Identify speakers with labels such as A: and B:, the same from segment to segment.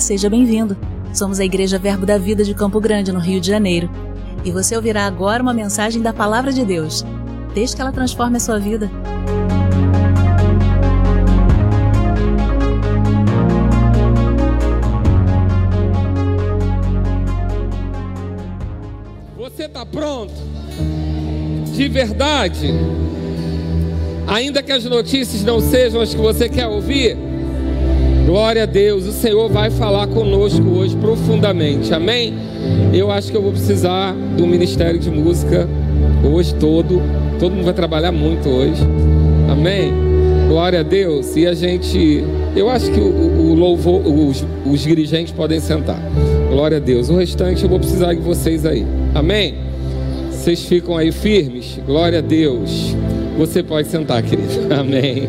A: Seja bem-vindo. Somos a Igreja Verbo da Vida de Campo Grande, no Rio de Janeiro. E você ouvirá agora uma mensagem da Palavra de Deus. Desde que ela transforme a sua vida.
B: Você está pronto? De verdade? Ainda que as notícias não sejam as que você quer ouvir, Glória a Deus, o Senhor vai falar conosco hoje profundamente, amém? Eu acho que eu vou precisar do Ministério de Música hoje todo, todo mundo vai trabalhar muito hoje, amém? Glória a Deus, e a gente, eu acho que o, o louvor, os, os dirigentes podem sentar, glória a Deus, o restante eu vou precisar de vocês aí, amém? Vocês ficam aí firmes, glória a Deus. Você pode sentar, querido. Amém.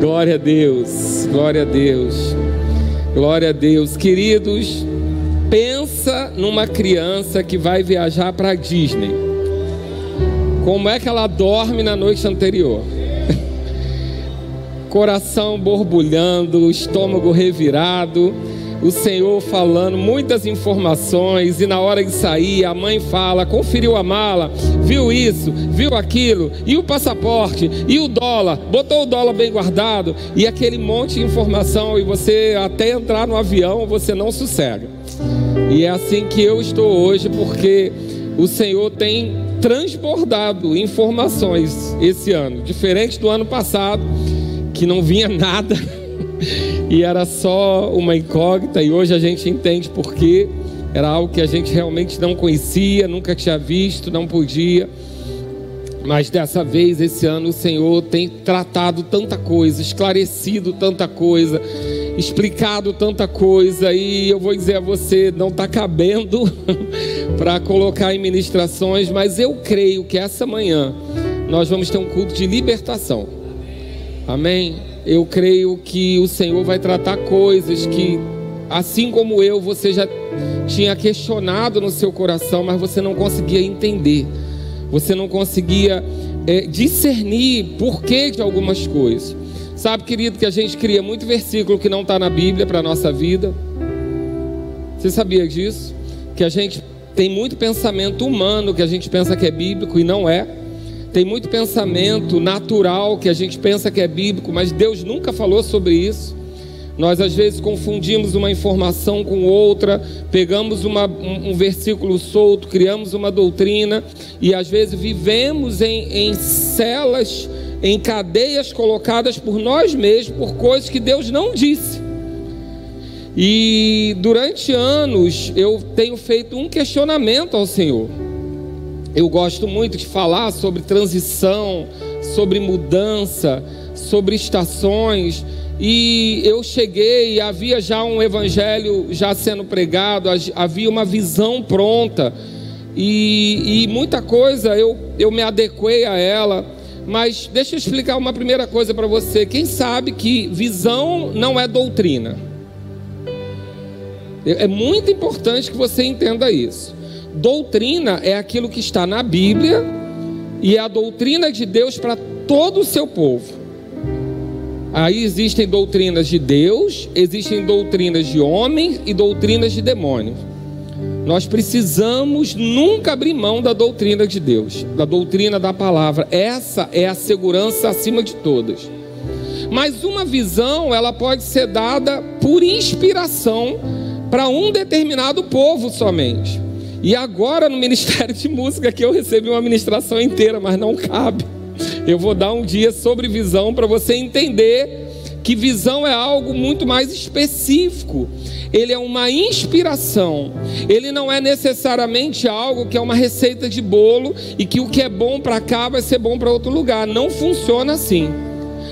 B: Glória a Deus. Glória a Deus. Glória a Deus. Queridos, pensa numa criança que vai viajar para Disney. Como é que ela dorme na noite anterior? Coração borbulhando, estômago revirado o Senhor falando muitas informações, e na hora de sair, a mãe fala: conferiu a mala, viu isso, viu aquilo, e o passaporte, e o dólar, botou o dólar bem guardado, e aquele monte de informação, e você até entrar no avião, você não sossega. E é assim que eu estou hoje, porque o Senhor tem transbordado informações esse ano, diferente do ano passado, que não vinha nada. e era só uma incógnita, e hoje a gente entende porque era algo que a gente realmente não conhecia, nunca tinha visto, não podia. Mas dessa vez, esse ano, o Senhor tem tratado tanta coisa, esclarecido tanta coisa, explicado tanta coisa, e eu vou dizer a você: não está cabendo para colocar em ministrações, mas eu creio que essa manhã nós vamos ter um culto de libertação. Amém? Eu creio que o Senhor vai tratar coisas que, assim como eu, você já tinha questionado no seu coração, mas você não conseguia entender, você não conseguia é, discernir porquê de algumas coisas. Sabe, querido, que a gente cria muito versículo que não está na Bíblia para a nossa vida. Você sabia disso? Que a gente tem muito pensamento humano que a gente pensa que é bíblico e não é. Tem muito pensamento natural que a gente pensa que é bíblico, mas Deus nunca falou sobre isso. Nós às vezes confundimos uma informação com outra, pegamos uma, um, um, versículo solto, criamos uma doutrina e às vezes vivemos em, em celas, em cadeias colocadas por nós mesmos, por coisas que Deus não disse. E durante anos eu tenho feito um questionamento ao Senhor. Eu gosto muito de falar sobre transição, sobre mudança, sobre estações. E eu cheguei, havia já um evangelho já sendo pregado, havia uma visão pronta. E, e muita coisa eu, eu me adequei a ela. Mas deixa eu explicar uma primeira coisa para você. Quem sabe que visão não é doutrina? É muito importante que você entenda isso. Doutrina é aquilo que está na Bíblia e é a doutrina de Deus para todo o seu povo. Aí existem doutrinas de Deus, existem doutrinas de homens e doutrinas de demônios. Nós precisamos nunca abrir mão da doutrina de Deus, da doutrina da palavra. Essa é a segurança acima de todas. Mas uma visão, ela pode ser dada por inspiração para um determinado povo somente. E agora no Ministério de Música que eu recebi uma ministração inteira, mas não cabe. Eu vou dar um dia sobre visão para você entender que visão é algo muito mais específico. Ele é uma inspiração. Ele não é necessariamente algo que é uma receita de bolo e que o que é bom para cá vai ser bom para outro lugar. Não funciona assim.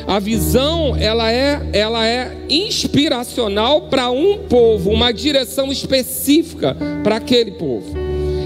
B: A visão, ela é, ela é inspiracional para um povo, uma direção específica para aquele povo.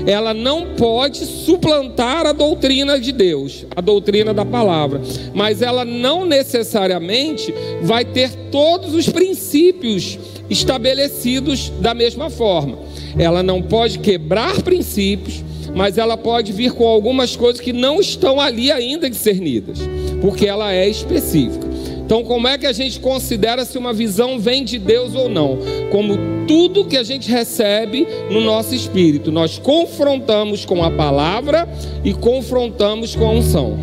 B: Ela não pode suplantar a doutrina de Deus, a doutrina da palavra, mas ela não necessariamente vai ter todos os princípios estabelecidos da mesma forma. Ela não pode quebrar princípios, mas ela pode vir com algumas coisas que não estão ali ainda discernidas porque ela é específica. Então, como é que a gente considera se uma visão vem de Deus ou não? Como tudo que a gente recebe no nosso espírito, nós confrontamos com a palavra e confrontamos com a unção.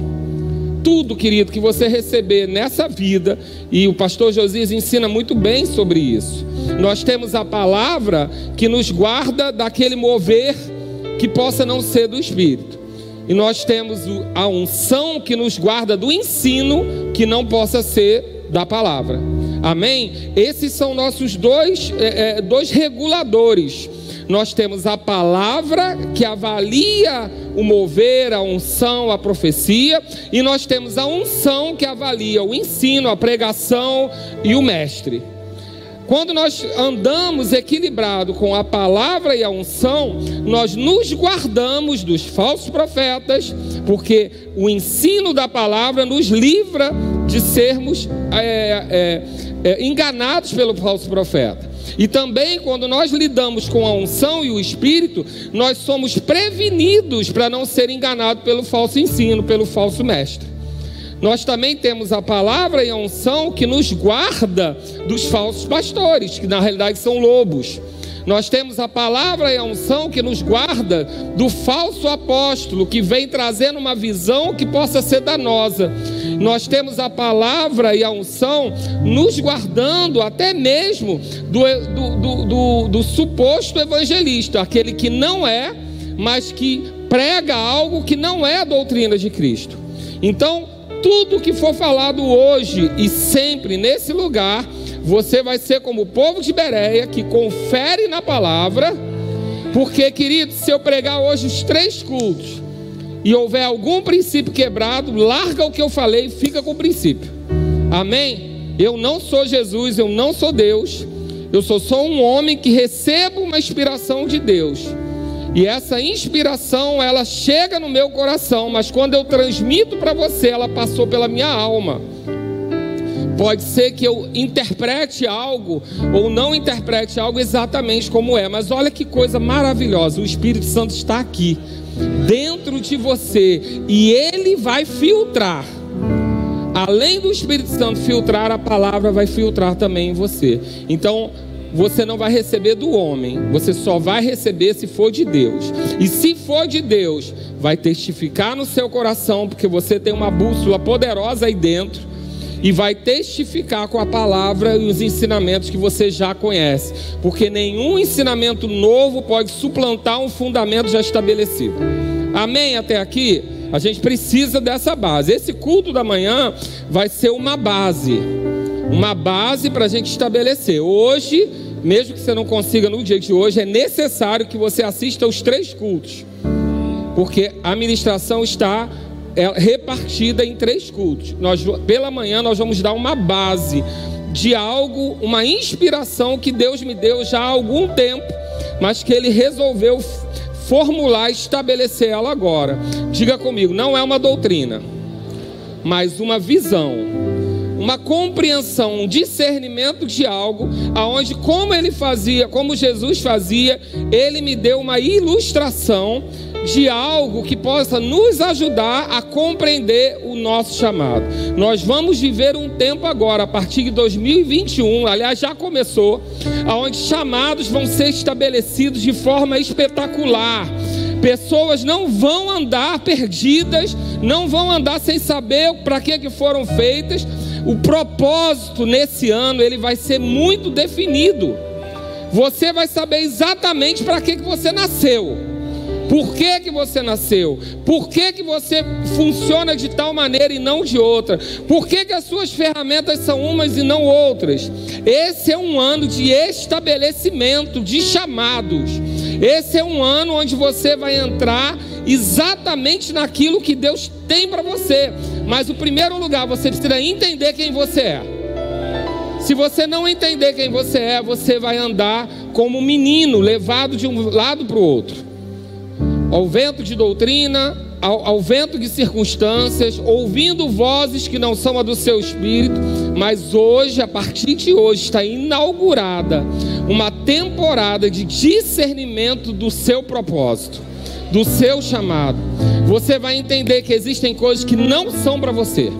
B: Tudo, querido, que você receber nessa vida, e o pastor Josias ensina muito bem sobre isso. Nós temos a palavra que nos guarda daquele mover que possa não ser do espírito. E nós temos a unção que nos guarda do ensino que não possa ser da palavra. Amém? Esses são nossos dois, é, é, dois reguladores. Nós temos a palavra que avalia o mover, a unção, a profecia, e nós temos a unção que avalia o ensino, a pregação e o mestre. Quando nós andamos equilibrado com a palavra e a unção, nós nos guardamos dos falsos profetas, porque o ensino da palavra nos livra de sermos é, é, é, enganados pelo falso profeta. E também, quando nós lidamos com a unção e o espírito, nós somos prevenidos para não ser enganados pelo falso ensino, pelo falso mestre nós também temos a palavra e a unção que nos guarda dos falsos pastores, que na realidade são lobos. Nós temos a palavra e a unção que nos guarda do falso apóstolo que vem trazendo uma visão que possa ser danosa. Nós temos a palavra e a unção nos guardando até mesmo do, do, do, do, do suposto evangelista, aquele que não é, mas que prega algo que não é a doutrina de Cristo. Então, tudo que for falado hoje e sempre nesse lugar, você vai ser como o povo de Bereia que confere na palavra, porque, querido, se eu pregar hoje os três cultos e houver algum princípio quebrado, larga o que eu falei e fica com o princípio. Amém? Eu não sou Jesus, eu não sou Deus. Eu sou só um homem que recebo uma inspiração de Deus. E essa inspiração, ela chega no meu coração, mas quando eu transmito para você, ela passou pela minha alma. Pode ser que eu interprete algo ou não interprete algo exatamente como é, mas olha que coisa maravilhosa. O Espírito Santo está aqui, dentro de você, e ele vai filtrar. Além do Espírito Santo filtrar, a palavra vai filtrar também em você. Então, você não vai receber do homem, você só vai receber se for de Deus. E se for de Deus, vai testificar no seu coração, porque você tem uma bússola poderosa aí dentro, e vai testificar com a palavra e os ensinamentos que você já conhece, porque nenhum ensinamento novo pode suplantar um fundamento já estabelecido. Amém? Até aqui? A gente precisa dessa base. Esse culto da manhã vai ser uma base uma base para a gente estabelecer. Hoje, mesmo que você não consiga no dia de hoje, é necessário que você assista os três cultos, porque a ministração está é, repartida em três cultos. Nós, pela manhã, nós vamos dar uma base de algo, uma inspiração que Deus me deu já há algum tempo, mas que Ele resolveu formular, estabelecer ela agora. Diga comigo, não é uma doutrina, mas uma visão uma compreensão, um discernimento de algo, aonde como ele fazia, como Jesus fazia, ele me deu uma ilustração de algo que possa nos ajudar a compreender o nosso chamado. Nós vamos viver um tempo agora, a partir de 2021, aliás, já começou, aonde chamados vão ser estabelecidos de forma espetacular. Pessoas não vão andar perdidas, não vão andar sem saber para que, que foram feitas, o propósito nesse ano ele vai ser muito definido. Você vai saber exatamente para que, que você nasceu. Por que, que você nasceu? Por que, que você funciona de tal maneira e não de outra? Por que, que as suas ferramentas são umas e não outras? Esse é um ano de estabelecimento, de chamados. Esse é um ano onde você vai entrar exatamente naquilo que Deus tem para você. Mas o primeiro lugar, você precisa entender quem você é. Se você não entender quem você é, você vai andar como um menino levado de um lado para o outro, ao vento de doutrina, ao, ao, vento de circunstâncias, ouvindo vozes que não são a do seu espírito, mas hoje, a partir de hoje, está inaugurada uma temporada de discernimento do seu propósito do seu chamado, você vai entender que existem coisas que não são para você.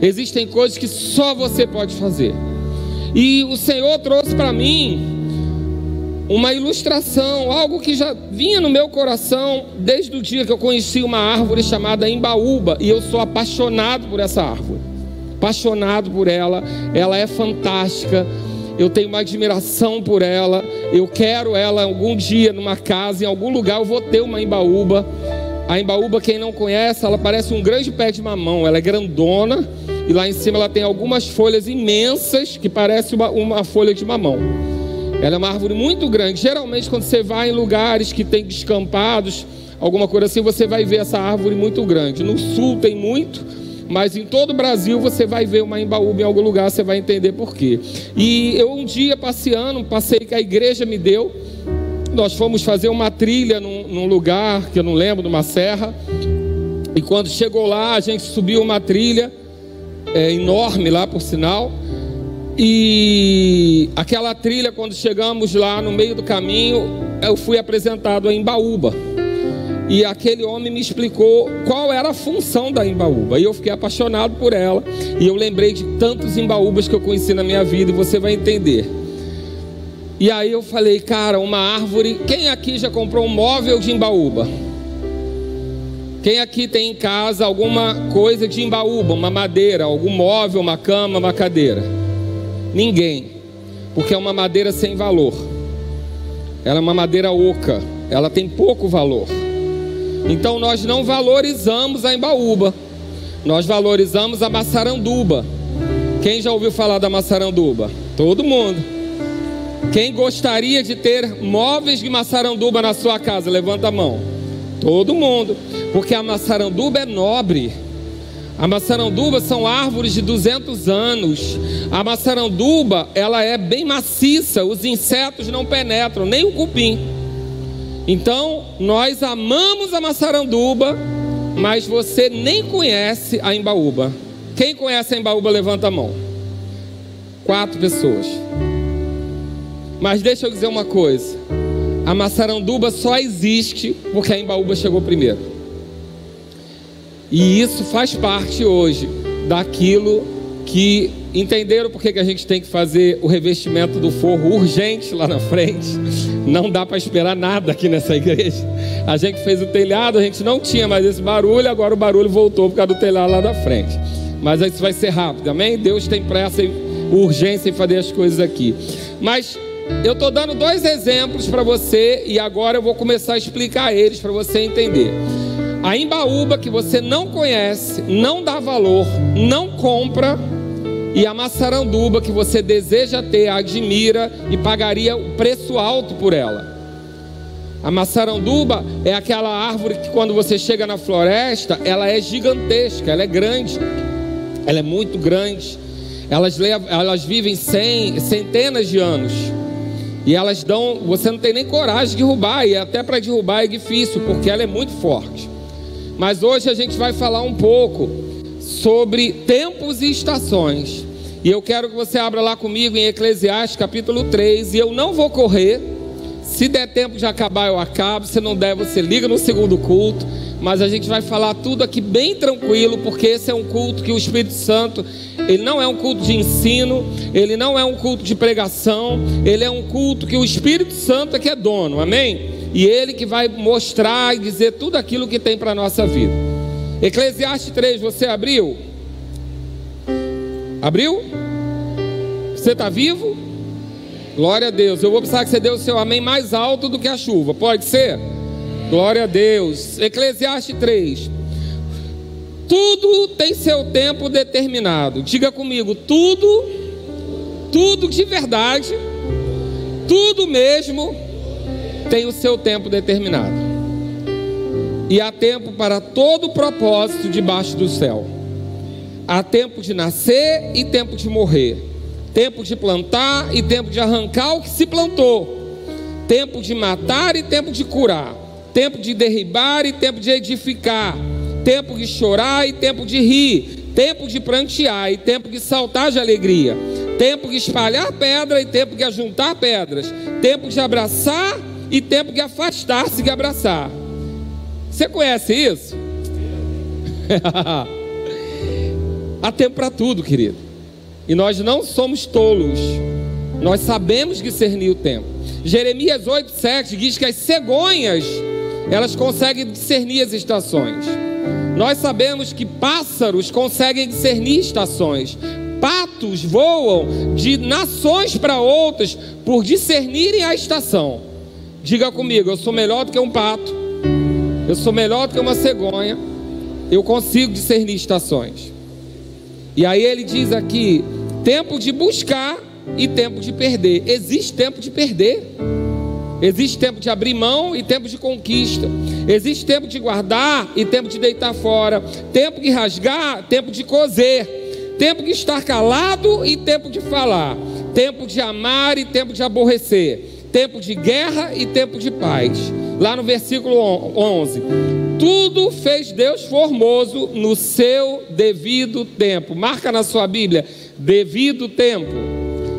B: Existem coisas que só você pode fazer. E o Senhor trouxe para mim uma ilustração, algo que já vinha no meu coração desde o dia que eu conheci uma árvore chamada embaúba, e eu sou apaixonado por essa árvore. Apaixonado por ela, ela é fantástica. Eu tenho uma admiração por ela. Eu quero ela algum dia numa casa, em algum lugar eu vou ter uma embaúba. A embaúba, quem não conhece, ela parece um grande pé de mamão. Ela é grandona e lá em cima ela tem algumas folhas imensas que parecem uma, uma folha de mamão. Ela é uma árvore muito grande. Geralmente, quando você vai em lugares que tem descampados, alguma coisa assim, você vai ver essa árvore muito grande. No sul tem muito, mas em todo o Brasil você vai ver uma embaúba em algum lugar, você vai entender por quê. E eu um dia passeando, passei que a igreja me deu. Nós fomos fazer uma trilha num, num lugar que eu não lembro, numa serra. E quando chegou lá, a gente subiu uma trilha é, enorme lá, por sinal. E aquela trilha, quando chegamos lá no meio do caminho, eu fui apresentado a Embaúba. E aquele homem me explicou qual era a função da Embaúba. E eu fiquei apaixonado por ela. E eu lembrei de tantos Embaúbas que eu conheci na minha vida, e você vai entender. E aí eu falei, cara, uma árvore. Quem aqui já comprou um móvel de Embaúba? Quem aqui tem em casa alguma coisa de Embaúba, uma madeira, algum móvel, uma cama, uma cadeira? Ninguém, porque é uma madeira sem valor. Ela é uma madeira oca, ela tem pouco valor. Então nós não valorizamos a embaúba, nós valorizamos a maçaranduba. Quem já ouviu falar da maçaranduba? Todo mundo. Quem gostaria de ter móveis de maçaranduba na sua casa? Levanta a mão. Todo mundo, porque a maçaranduba é nobre. A maçaranduba são árvores de 200 anos. A maçaranduba, ela é bem maciça, os insetos não penetram, nem o cupim. Então, nós amamos a maçaranduba, mas você nem conhece a embaúba. Quem conhece a embaúba, levanta a mão. Quatro pessoas. Mas deixa eu dizer uma coisa: a maçaranduba só existe porque a embaúba chegou primeiro. E isso faz parte hoje daquilo que entenderam porque que a gente tem que fazer o revestimento do forro urgente lá na frente. Não dá para esperar nada aqui nessa igreja. A gente fez o telhado, a gente não tinha mais esse barulho, agora o barulho voltou por causa do telhado lá da frente. Mas isso vai ser rápido, amém? Deus tem pressa e urgência em fazer as coisas aqui. Mas eu estou dando dois exemplos para você e agora eu vou começar a explicar eles para você entender. A embaúba que você não conhece, não dá valor, não compra, e a maçaranduba que você deseja ter, admira e pagaria o preço alto por ela. A maçaranduba é aquela árvore que quando você chega na floresta, ela é gigantesca, ela é grande, ela é muito grande. Elas, elas vivem cem, centenas de anos. E elas dão, você não tem nem coragem de derrubar, e até para derrubar é difícil, porque ela é muito forte. Mas hoje a gente vai falar um pouco sobre tempos e estações. E eu quero que você abra lá comigo em Eclesiastes capítulo 3. E eu não vou correr. Se der tempo de acabar, eu acabo. Se não der, você liga no segundo culto. Mas a gente vai falar tudo aqui bem tranquilo, porque esse é um culto que o Espírito Santo, ele não é um culto de ensino, ele não é um culto de pregação, ele é um culto que o Espírito Santo é que é dono, amém? E Ele que vai mostrar e dizer tudo aquilo que tem para a nossa vida. Eclesiastes 3, você abriu? Abriu? Você está vivo? Glória a Deus. Eu vou precisar que você dê o seu amém mais alto do que a chuva. Pode ser? Glória a Deus. Eclesiastes 3. Tudo tem seu tempo determinado. Diga comigo, tudo, tudo de verdade, tudo mesmo tem o seu tempo determinado. E há tempo para todo propósito debaixo do céu. Há tempo de nascer e tempo de morrer. Tempo de plantar e tempo de arrancar o que se plantou. Tempo de matar e tempo de curar. Tempo de derribar e tempo de edificar. Tempo de chorar e tempo de rir. Tempo de prantear e tempo de saltar de alegria. Tempo de espalhar pedra e tempo de ajuntar pedras. Tempo de abraçar e tempo que afastar-se que abraçar. Você conhece isso? Há tempo para tudo, querido. E nós não somos tolos. Nós sabemos discernir o tempo. Jeremias 8,7 diz que as cegonhas elas conseguem discernir as estações. Nós sabemos que pássaros conseguem discernir estações. Patos voam de nações para outras por discernirem a estação. Diga comigo, eu sou melhor do que um pato. Eu sou melhor do que uma cegonha. Eu consigo discernir estações. E aí ele diz aqui: tempo de buscar e tempo de perder. Existe tempo de perder. Existe tempo de abrir mão e tempo de conquista. Existe tempo de guardar e tempo de deitar fora. Tempo de rasgar, tempo de coser. Tempo de estar calado e tempo de falar. Tempo de amar e tempo de aborrecer. Tempo de guerra e tempo de paz. Lá no versículo 11: Tudo fez Deus formoso no seu devido tempo. Marca na sua Bíblia: devido tempo.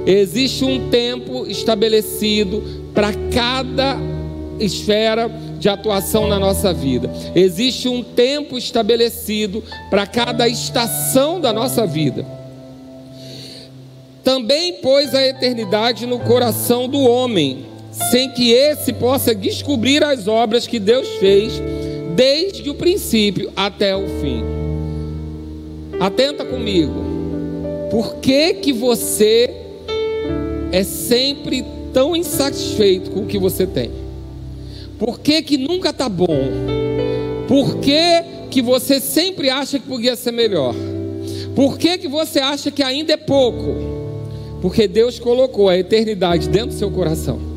B: Existe um tempo estabelecido para cada esfera de atuação na nossa vida. Existe um tempo estabelecido para cada estação da nossa vida. Também pôs a eternidade no coração do homem, sem que esse possa descobrir as obras que Deus fez desde o princípio até o fim. Atenta comigo. Por que que você é sempre tão insatisfeito com o que você tem? Por que, que nunca está bom? Por que, que você sempre acha que podia ser melhor? Por que, que você acha que ainda é pouco? Porque Deus colocou a eternidade dentro do seu coração.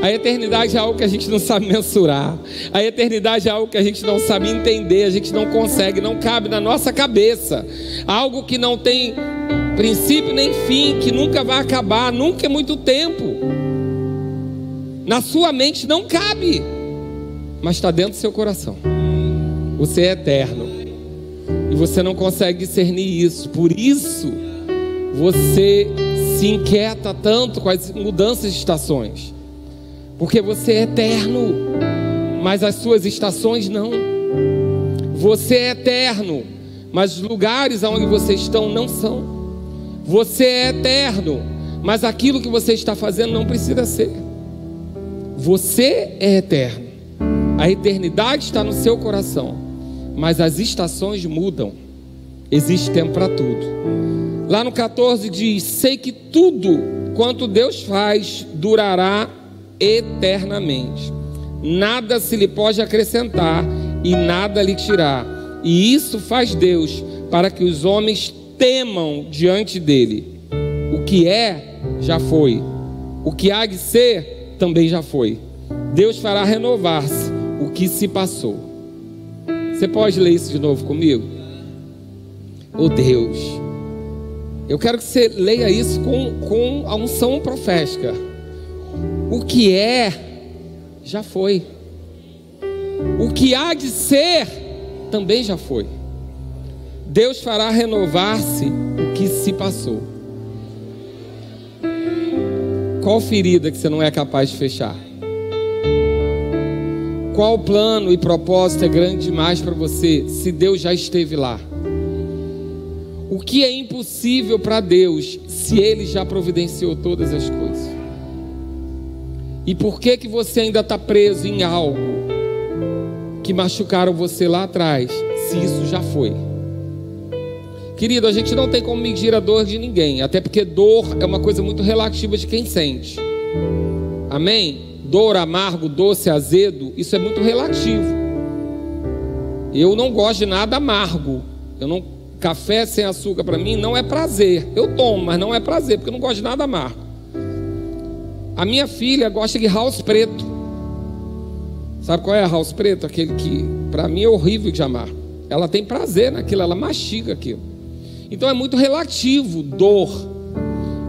B: A eternidade é algo que a gente não sabe mensurar. A eternidade é algo que a gente não sabe entender, a gente não consegue, não cabe na nossa cabeça. Algo que não tem princípio nem fim, que nunca vai acabar, nunca é muito tempo. Na sua mente não cabe, mas está dentro do seu coração. Você é eterno e você não consegue discernir isso, por isso você se inquieta tanto com as mudanças de estações, porque você é eterno, mas as suas estações não. Você é eterno, mas os lugares onde você estão não são. Você é eterno, mas aquilo que você está fazendo não precisa ser. Você é eterno. A eternidade está no seu coração, mas as estações mudam. Existe tempo para tudo. Lá no 14 diz: Sei que tudo quanto Deus faz durará eternamente. Nada se lhe pode acrescentar e nada lhe tirar. E isso faz Deus para que os homens temam diante dele. O que é, já foi. O que há de ser, também já foi. Deus fará renovar-se o que se passou. Você pode ler isso de novo comigo? Oh Deus, eu quero que você leia isso com, com a unção profética. O que é, já foi. O que há de ser, também já foi. Deus fará renovar-se o que se passou. Qual ferida que você não é capaz de fechar? Qual plano e propósito é grande demais para você se Deus já esteve lá? O que é impossível para Deus se Ele já providenciou todas as coisas? E por que que você ainda está preso em algo que machucaram você lá atrás, se isso já foi? Querido, a gente não tem como medir a dor de ninguém, até porque dor é uma coisa muito relativa de quem sente. Amém? Dor, amargo, doce, azedo, isso é muito relativo. Eu não gosto de nada amargo. Eu não café sem açúcar para mim não é prazer. Eu tomo, mas não é prazer, porque eu não gosto de nada amargo. A minha filha gosta de house preto. Sabe qual é a house preto? Aquele que para mim é horrível de amar. Ela tem prazer naquilo, ela mastiga aquilo. Então é muito relativo dor.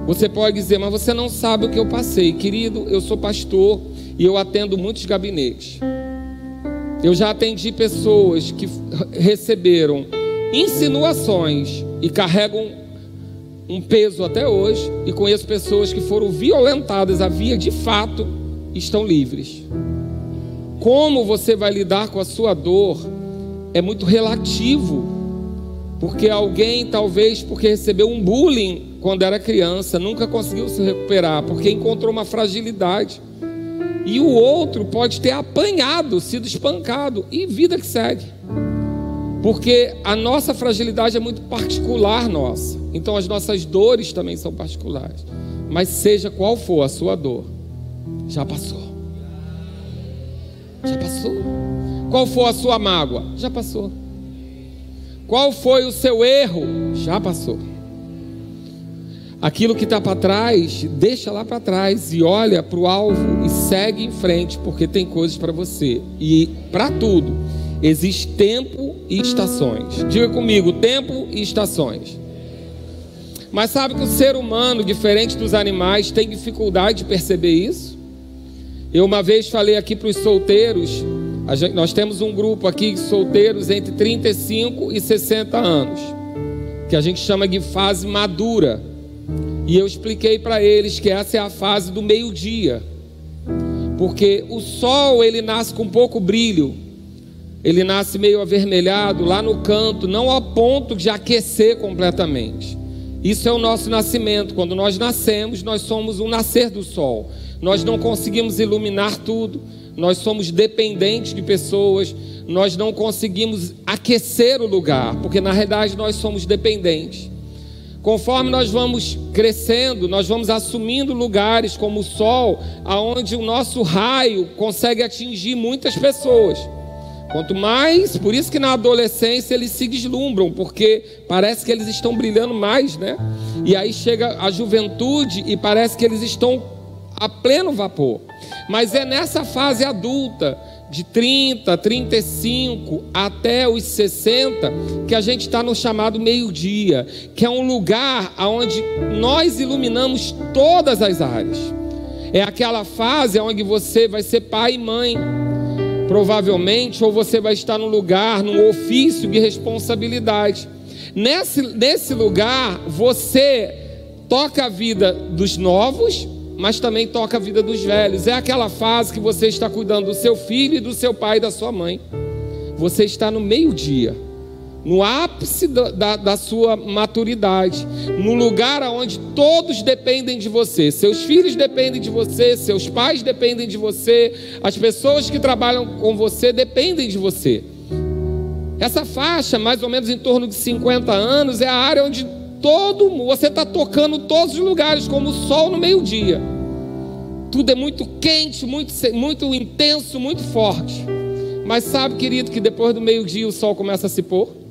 B: Você pode dizer, mas você não sabe o que eu passei. Querido, eu sou pastor e eu atendo muitos gabinetes. Eu já atendi pessoas que receberam insinuações e carregam um peso até hoje. E conheço pessoas que foram violentadas a via de fato estão livres. Como você vai lidar com a sua dor é muito relativo Porque alguém, talvez, porque recebeu um bullying quando era criança, nunca conseguiu se recuperar, porque encontrou uma fragilidade. E o outro pode ter apanhado, sido espancado, e vida que segue. Porque a nossa fragilidade é muito particular nossa. Então as nossas dores também são particulares. Mas seja qual for a sua dor, já passou. Já passou. Qual for a sua mágoa? Já passou. Qual foi o seu erro? Já passou. Aquilo que está para trás, deixa lá para trás e olha para o alvo e segue em frente, porque tem coisas para você. E para tudo, existe tempo e estações. Diga comigo: tempo e estações. Mas sabe que o ser humano, diferente dos animais, tem dificuldade de perceber isso? Eu uma vez falei aqui para os solteiros, gente, nós temos um grupo aqui de solteiros entre 35 e 60 anos, que a gente chama de fase madura. E eu expliquei para eles que essa é a fase do meio-dia. Porque o sol ele nasce com pouco brilho. Ele nasce meio avermelhado lá no canto, não a ponto de aquecer completamente. Isso é o nosso nascimento. Quando nós nascemos, nós somos um nascer do sol. Nós não conseguimos iluminar tudo, nós somos dependentes de pessoas, nós não conseguimos aquecer o lugar, porque na realidade nós somos dependentes. Conforme nós vamos crescendo, nós vamos assumindo lugares como o sol, aonde o nosso raio consegue atingir muitas pessoas. Quanto mais, por isso que na adolescência eles se deslumbram, porque parece que eles estão brilhando mais, né? E aí chega a juventude e parece que eles estão a pleno vapor. Mas é nessa fase adulta, de 30, 35 até os 60, que a gente está no chamado meio-dia, que é um lugar onde nós iluminamos todas as áreas. É aquela fase onde você vai ser pai e mãe, provavelmente, ou você vai estar num lugar, num ofício de responsabilidade. Nesse, nesse lugar, você toca a vida dos novos mas também toca a vida dos velhos. É aquela fase que você está cuidando do seu filho do seu pai e da sua mãe. Você está no meio-dia, no ápice da, da, da, sua maturidade, no lugar onde todos dependem de você. Seus filhos dependem de você, seus pais dependem de você, as pessoas que trabalham com você dependem de você. Essa faixa, mais ou menos em torno de 50 anos, é a área onde todo você está tocando todos os lugares, como o sol no meio-dia. Tudo é muito quente, muito, muito intenso, muito forte. Mas sabe, querido, que depois do meio-dia o sol começa a se pôr?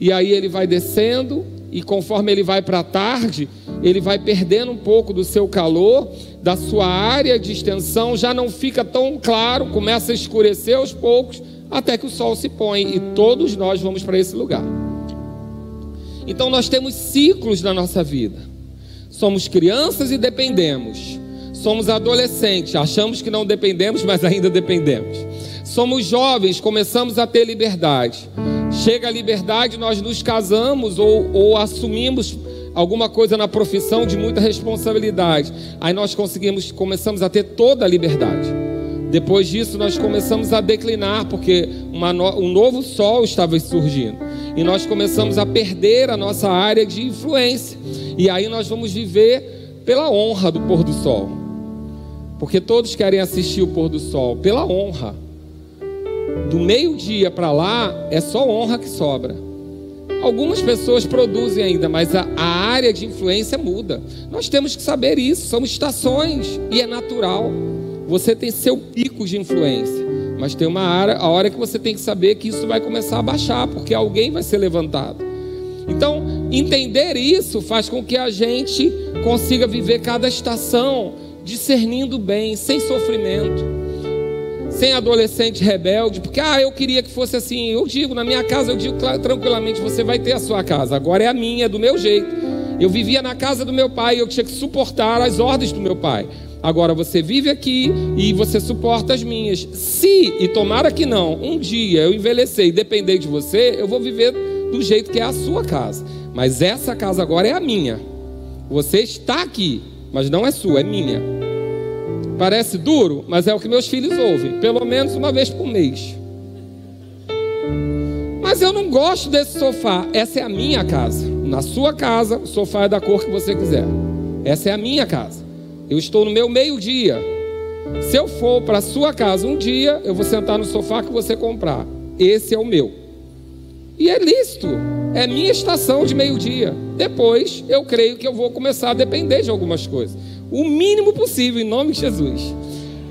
B: E aí ele vai descendo, e conforme ele vai para a tarde, ele vai perdendo um pouco do seu calor, da sua área de extensão, já não fica tão claro, começa a escurecer aos poucos, até que o sol se põe, e todos nós vamos para esse lugar. Então nós temos ciclos na nossa vida. Somos crianças e dependemos. Somos adolescentes, achamos que não dependemos, mas ainda dependemos. Somos jovens, começamos a ter liberdade. Chega a liberdade, nós nos casamos ou, ou assumimos alguma coisa na profissão de muita responsabilidade. Aí nós conseguimos, começamos a ter toda a liberdade. Depois disso, nós começamos a declinar, porque uma, um novo sol estava surgindo e nós começamos a perder a nossa área de influência. E aí nós vamos viver pela honra do pôr do sol. Porque todos querem assistir o pôr do sol pela honra. Do meio-dia para lá é só honra que sobra. Algumas pessoas produzem ainda, mas a, a, área de influência muda. Nós temos que saber isso. São estações e é natural. Você tem seu pico de influência. Mas tem uma hora, a hora que você tem que saber que isso vai começar a baixar, porque alguém vai ser levantado. Então, entender isso faz com que a gente consiga viver cada estação discernindo bem, sem sofrimento, sem adolescente rebelde, porque ah, eu queria que fosse assim. Eu digo, na minha casa, eu digo tranquilamente: você vai ter a sua casa, agora é a minha, é do meu jeito. Eu vivia na casa do meu pai, eu tinha que suportar as ordens do meu pai. Agora você vive aqui e você suporta as minhas. Se, e tomara que não, um dia eu envelhecer e depender de você, eu vou viver do jeito que é a sua casa. Mas essa casa agora é a minha. Você está aqui, mas não é sua, é minha. Parece duro, mas é o que meus filhos ouvem, pelo menos uma vez por mês. Mas eu não gosto desse sofá. Essa é a minha casa. Na sua casa, o sofá é da cor que você quiser. Essa é a minha casa. Eu estou no meu meio-dia. Se eu for para a sua casa um dia, eu vou sentar no sofá que você comprar. Esse é o meu. E é lícito. É minha estação de meio-dia. Depois, eu creio que eu vou começar a depender de algumas coisas. O mínimo possível, em nome de Jesus.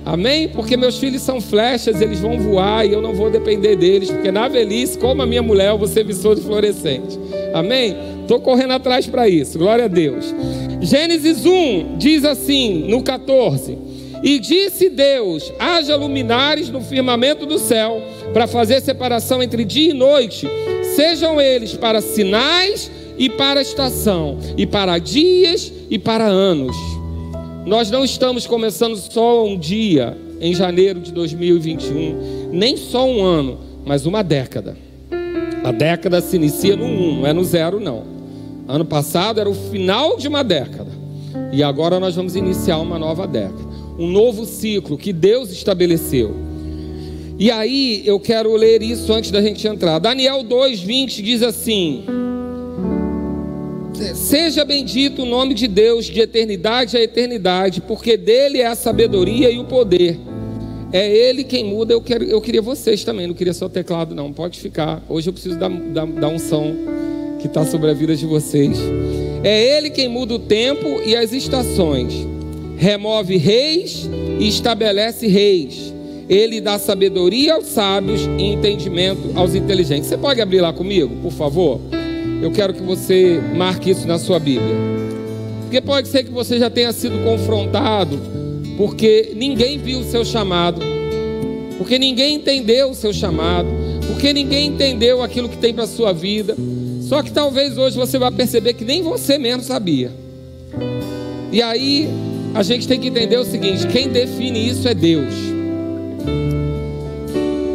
B: Amém? Porque meus filhos são flechas, eles vão voar e eu não vou depender deles, porque na velhice, como a minha mulher, eu vou ser de fluorescente. Amém? Estou correndo atrás para isso, glória a Deus. Gênesis 1 diz assim, no 14: E disse Deus: haja luminares no firmamento do céu, para fazer separação entre dia e noite, sejam eles para sinais e para estação, e para dias e para anos. Nós não estamos começando só um dia em janeiro de 2021, nem só um ano, mas uma década. A década se inicia no 1, não é no zero, não. Ano passado era o final de uma década. E agora nós vamos iniciar uma nova década. Um novo ciclo que Deus estabeleceu. E aí eu quero ler isso antes da gente entrar. Daniel 2,20 diz assim: Seja bendito o nome de Deus de eternidade a eternidade, porque dele é a sabedoria e o poder. É ele quem muda. Eu, quero, eu queria vocês também, não queria só o teclado, não. Pode ficar. Hoje eu preciso da, da, da unção que está sobre a vida de vocês. É ele quem muda o tempo e as estações, remove reis e estabelece reis. Ele dá sabedoria aos sábios e entendimento aos inteligentes. Você pode abrir lá comigo, por favor? Eu quero que você marque isso na sua Bíblia. Porque pode ser que você já tenha sido confrontado, porque ninguém viu o seu chamado, porque ninguém entendeu o seu chamado, porque ninguém entendeu aquilo que tem para a sua vida. Só que talvez hoje você vá perceber que nem você mesmo sabia. E aí a gente tem que entender o seguinte: quem define isso é Deus.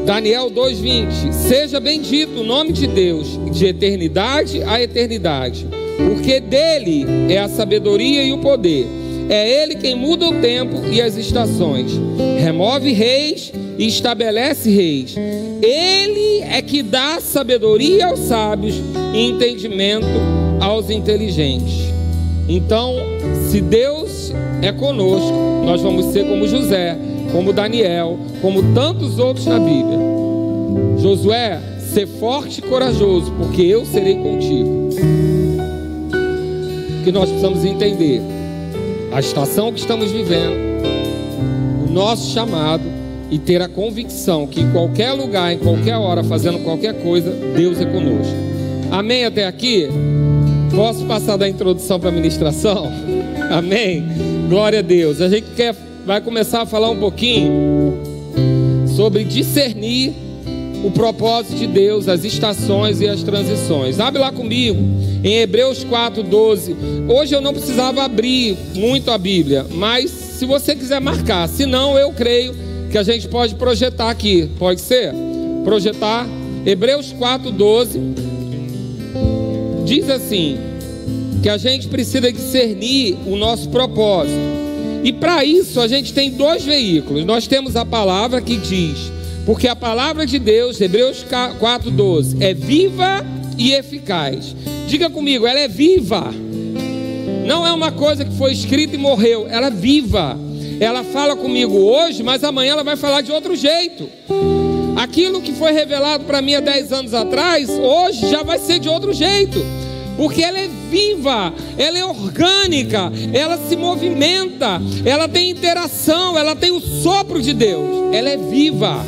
B: Daniel 2:20 Seja bendito o nome de Deus de eternidade a eternidade, porque dele é a sabedoria e o poder. É ele quem muda o tempo e as estações, remove reis e estabelece reis. Ele é que dá sabedoria aos sábios e entendimento aos inteligentes. Então, se Deus é conosco, nós vamos ser como José como Daniel, como tantos outros na Bíblia. Josué, ser forte e corajoso, porque eu serei contigo. Que nós precisamos entender, a estação que estamos vivendo, o nosso chamado e ter a convicção que em qualquer lugar, em qualquer hora, fazendo qualquer coisa, Deus é conosco. Amém até aqui? Posso passar da introdução para a ministração? Amém? Glória a Deus. A gente quer vai começar a falar um pouquinho sobre discernir o propósito de Deus, as estações e as transições. Abre lá comigo, em Hebreus 4,12. Hoje eu não precisava abrir muito a Bíblia, mas se você quiser marcar, se não, eu creio que a gente pode projetar aqui. Pode ser? Projetar. Hebreus 4,12 diz assim: que a gente precisa discernir o nosso propósito. E para isso a gente tem dois veículos. Nós temos a palavra que diz, porque a palavra de Deus, Hebreus 4:12, é viva e eficaz. Diga comigo, ela é viva. Não é uma coisa que foi escrita e morreu, ela é viva. Ela fala comigo hoje, mas amanhã ela vai falar de outro jeito. Aquilo que foi revelado para mim há 10 anos atrás, hoje já vai ser de outro jeito porque ela é viva, ela é orgânica, ela se movimenta, ela tem interação, ela tem o sopro de Deus, ela é viva.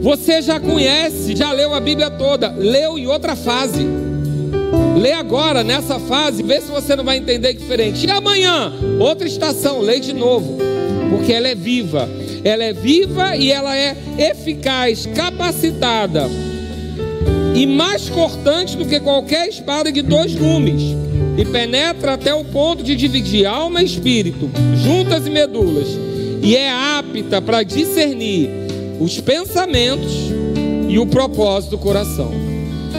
B: Você já conhece, já leu a Bíblia toda, leu em outra fase. Lê agora, nessa fase, vê se você não vai entender diferente. E amanhã, outra estação, lê de novo, porque ela é viva. Ela é viva e ela é eficaz, capacitada e mais cortante do que qualquer espada de dois gumes, e penetra até o ponto de dividir alma e espírito, juntas e medulas, e é apta para discernir os pensamentos e o propósito do coração.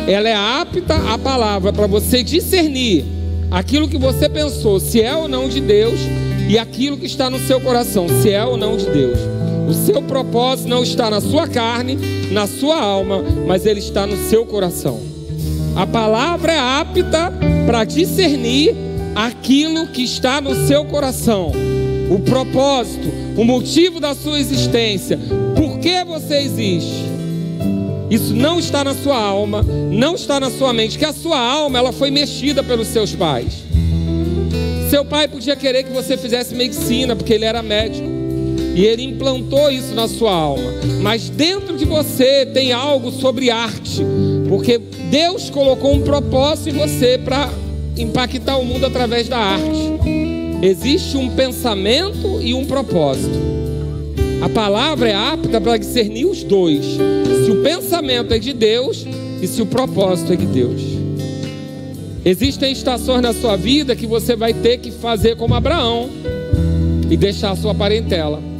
B: Ela é apta a palavra para você discernir aquilo que você pensou, se é ou não de Deus, e aquilo que está no seu coração, se é ou não de Deus. O seu propósito não está na sua carne, na sua alma, mas ele está no seu coração. A palavra é apta para discernir aquilo que está no seu coração. O propósito, o motivo da sua existência. Por que você existe? Isso não está na sua alma, não está na sua mente, que a sua alma ela foi mexida pelos seus pais. Seu pai podia querer que você fizesse medicina, porque ele era médico. E ele implantou isso na sua alma. Mas dentro de você tem algo sobre arte. Porque Deus colocou um propósito em você para impactar o mundo através da arte. Existe um pensamento e um propósito. A palavra é apta para discernir os dois. Se o pensamento é de Deus e se o propósito é de Deus. Existem estações na sua vida que você vai ter que fazer como Abraão e deixar a sua parentela.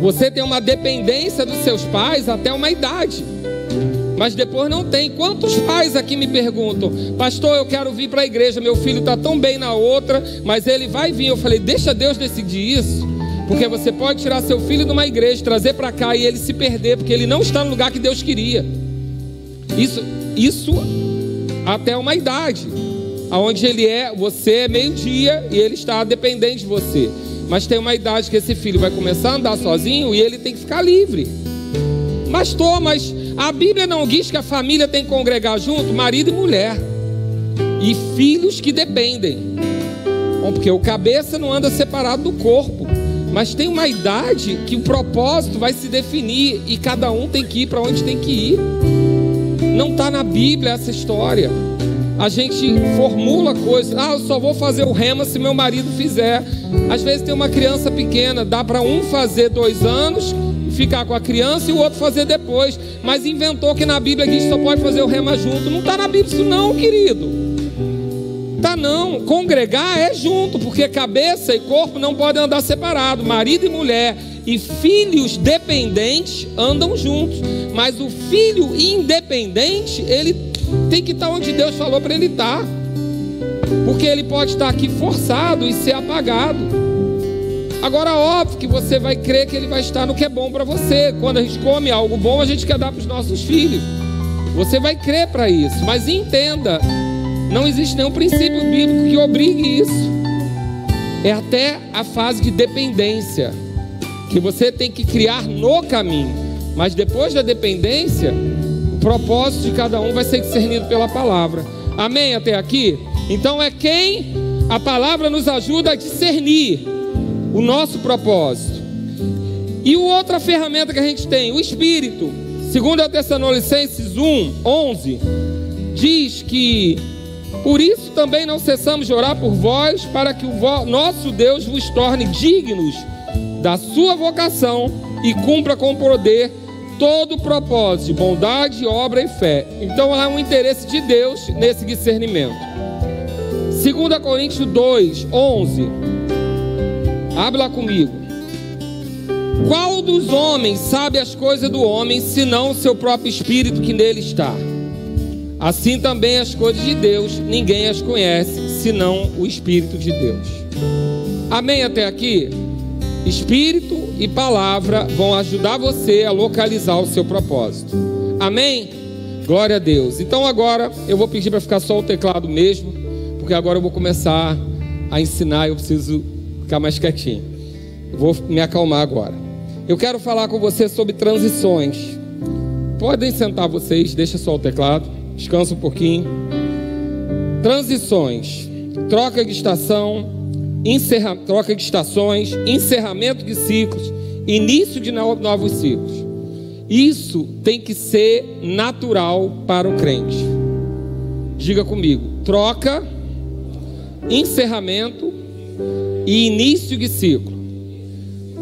B: Você tem uma dependência dos seus pais até uma idade, mas depois não tem. Quantos pais aqui me perguntam, pastor, eu quero vir para a igreja, meu filho está tão bem na outra, mas ele vai vir. Eu falei, deixa Deus decidir isso, porque você pode tirar seu filho de uma igreja, trazer para cá e ele se perder, porque ele não está no lugar que Deus queria. Isso, isso até uma idade, aonde ele é, você é meio-dia e ele está dependente de você. Mas tem uma idade que esse filho vai começar a andar sozinho e ele tem que ficar livre. Mas tô, mas a Bíblia não diz que a família tem que congregar junto, marido e mulher. E filhos que dependem. Bom, porque o cabeça não anda separado do corpo. Mas tem uma idade que o propósito vai se definir e cada um tem que ir para onde tem que ir. Não está na Bíblia essa história. A gente formula coisas. Ah, eu só vou fazer o rema se meu marido fizer. Às vezes tem uma criança pequena, dá para um fazer dois anos, ficar com a criança e o outro fazer depois. Mas inventou que na Bíblia diz que só pode fazer o rema junto. Não está na Bíblia isso não, querido. Não. Congregar é junto, porque cabeça e corpo não podem andar separados. Marido e mulher e filhos dependentes andam juntos. Mas o filho independente, ele tem que estar onde Deus falou para ele estar. Porque ele pode estar aqui forçado e ser apagado. Agora, óbvio que você vai crer que ele vai estar no que é bom para você. Quando a gente come algo bom, a gente quer dar para os nossos filhos. Você vai crer para isso. Mas entenda, não existe nenhum princípio bíblico que obrigue isso. É até a fase de dependência que você tem que criar no caminho. Mas depois da dependência, o propósito de cada um vai ser discernido pela palavra. Amém até aqui? Então é quem a palavra nos ajuda a discernir o nosso propósito. E outra ferramenta que a gente tem, o Espírito. Segundo a Tessalonicenses 1, 11, diz que por isso também não cessamos de orar por vós, para que o nosso Deus vos torne dignos da sua vocação e cumpra com poder todo o propósito de bondade, obra e fé. Então há um interesse de Deus nesse discernimento. 2 Coríntios 2, 11. Abre lá comigo. Qual dos homens sabe as coisas do homem, senão o seu próprio espírito que nele está? Assim também as coisas de Deus, ninguém as conhece, senão o espírito de Deus. Amém até aqui? Espírito e palavra vão ajudar você a localizar o seu propósito. Amém? Glória a Deus. Então agora eu vou pedir para ficar só o teclado mesmo, porque agora eu vou começar a ensinar eu preciso ficar mais quietinho. Vou me acalmar agora. Eu quero falar com você sobre transições. Podem sentar vocês, deixa só o teclado, descansa um pouquinho. Transições, troca de estação, encerra, troca de estações, encerramento de ciclos, início de novos ciclos. Isso tem que ser natural para o crente. Diga comigo: troca, encerramento e início de ciclo.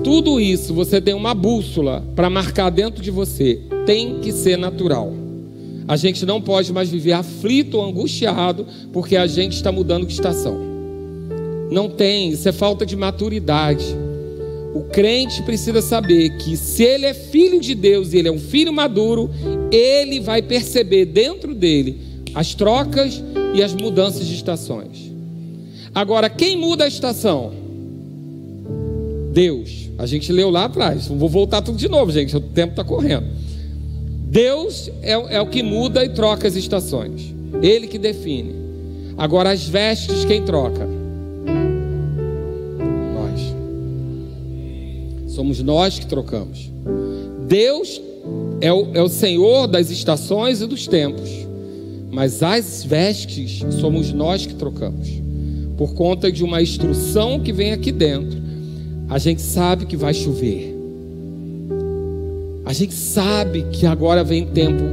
B: Tudo isso você tem uma bússola para marcar dentro de você. Tem que ser natural. A gente não pode mais viver aflito ou angustiado porque a gente está mudando de estação. Não tem, isso é falta de maturidade. O crente precisa saber que se ele é filho de Deus e ele é um filho maduro, ele vai perceber dentro dele as trocas e as mudanças de estações. Agora, quem muda a estação? Deus. A gente leu lá atrás. Vou voltar tudo de novo, gente. O tempo está correndo. Deus é, é o que muda e troca as estações. Ele que define. Agora, as vestes, quem troca? Nós. Somos nós que trocamos. Deus é o, é o Senhor das estações e dos tempos. Mas as vestes somos nós que trocamos. Por conta de uma instrução que vem aqui dentro. A gente sabe que vai chover. A gente sabe que agora vem tempo,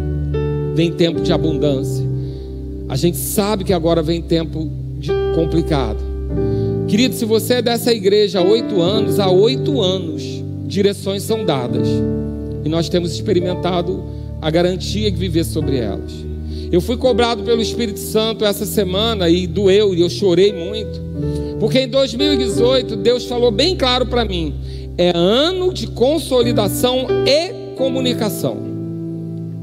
B: vem tempo de abundância. A gente sabe que agora vem tempo complicado. Querido, se você é dessa igreja há oito anos, há oito anos, direções são dadas. E nós temos experimentado a garantia de viver sobre elas. Eu fui cobrado pelo Espírito Santo essa semana e doeu e eu chorei muito. Porque em 2018 Deus falou bem claro para mim: é ano de consolidação e comunicação.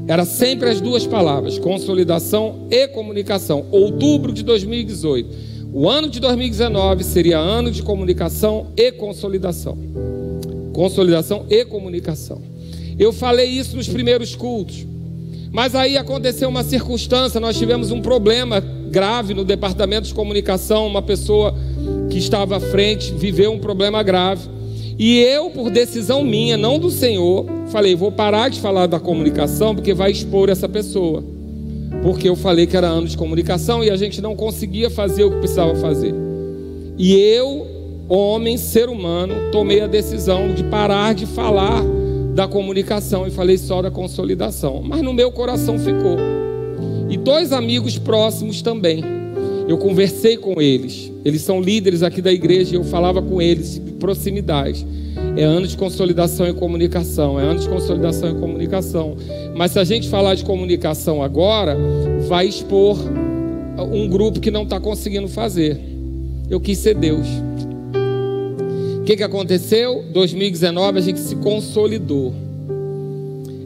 B: Era sempre as duas palavras, consolidação e comunicação. Outubro de 2018. O ano de 2019 seria ano de comunicação e consolidação. Consolidação e comunicação. Eu falei isso nos primeiros cultos. Mas aí aconteceu uma circunstância, nós tivemos um problema grave no departamento de comunicação, uma pessoa que estava à frente viveu um problema grave. E eu, por decisão minha, não do Senhor, falei: vou parar de falar da comunicação porque vai expor essa pessoa. Porque eu falei que era ano de comunicação e a gente não conseguia fazer o que precisava fazer. E eu, homem, ser humano, tomei a decisão de parar de falar da comunicação e falei só da consolidação. Mas no meu coração ficou. E dois amigos próximos também. Eu conversei com eles. Eles são líderes aqui da igreja eu falava com eles de proximidade. É ano de consolidação e comunicação. É ano de consolidação e comunicação. Mas se a gente falar de comunicação agora, vai expor um grupo que não está conseguindo fazer. Eu quis ser Deus. O que, que aconteceu? 2019 a gente se consolidou.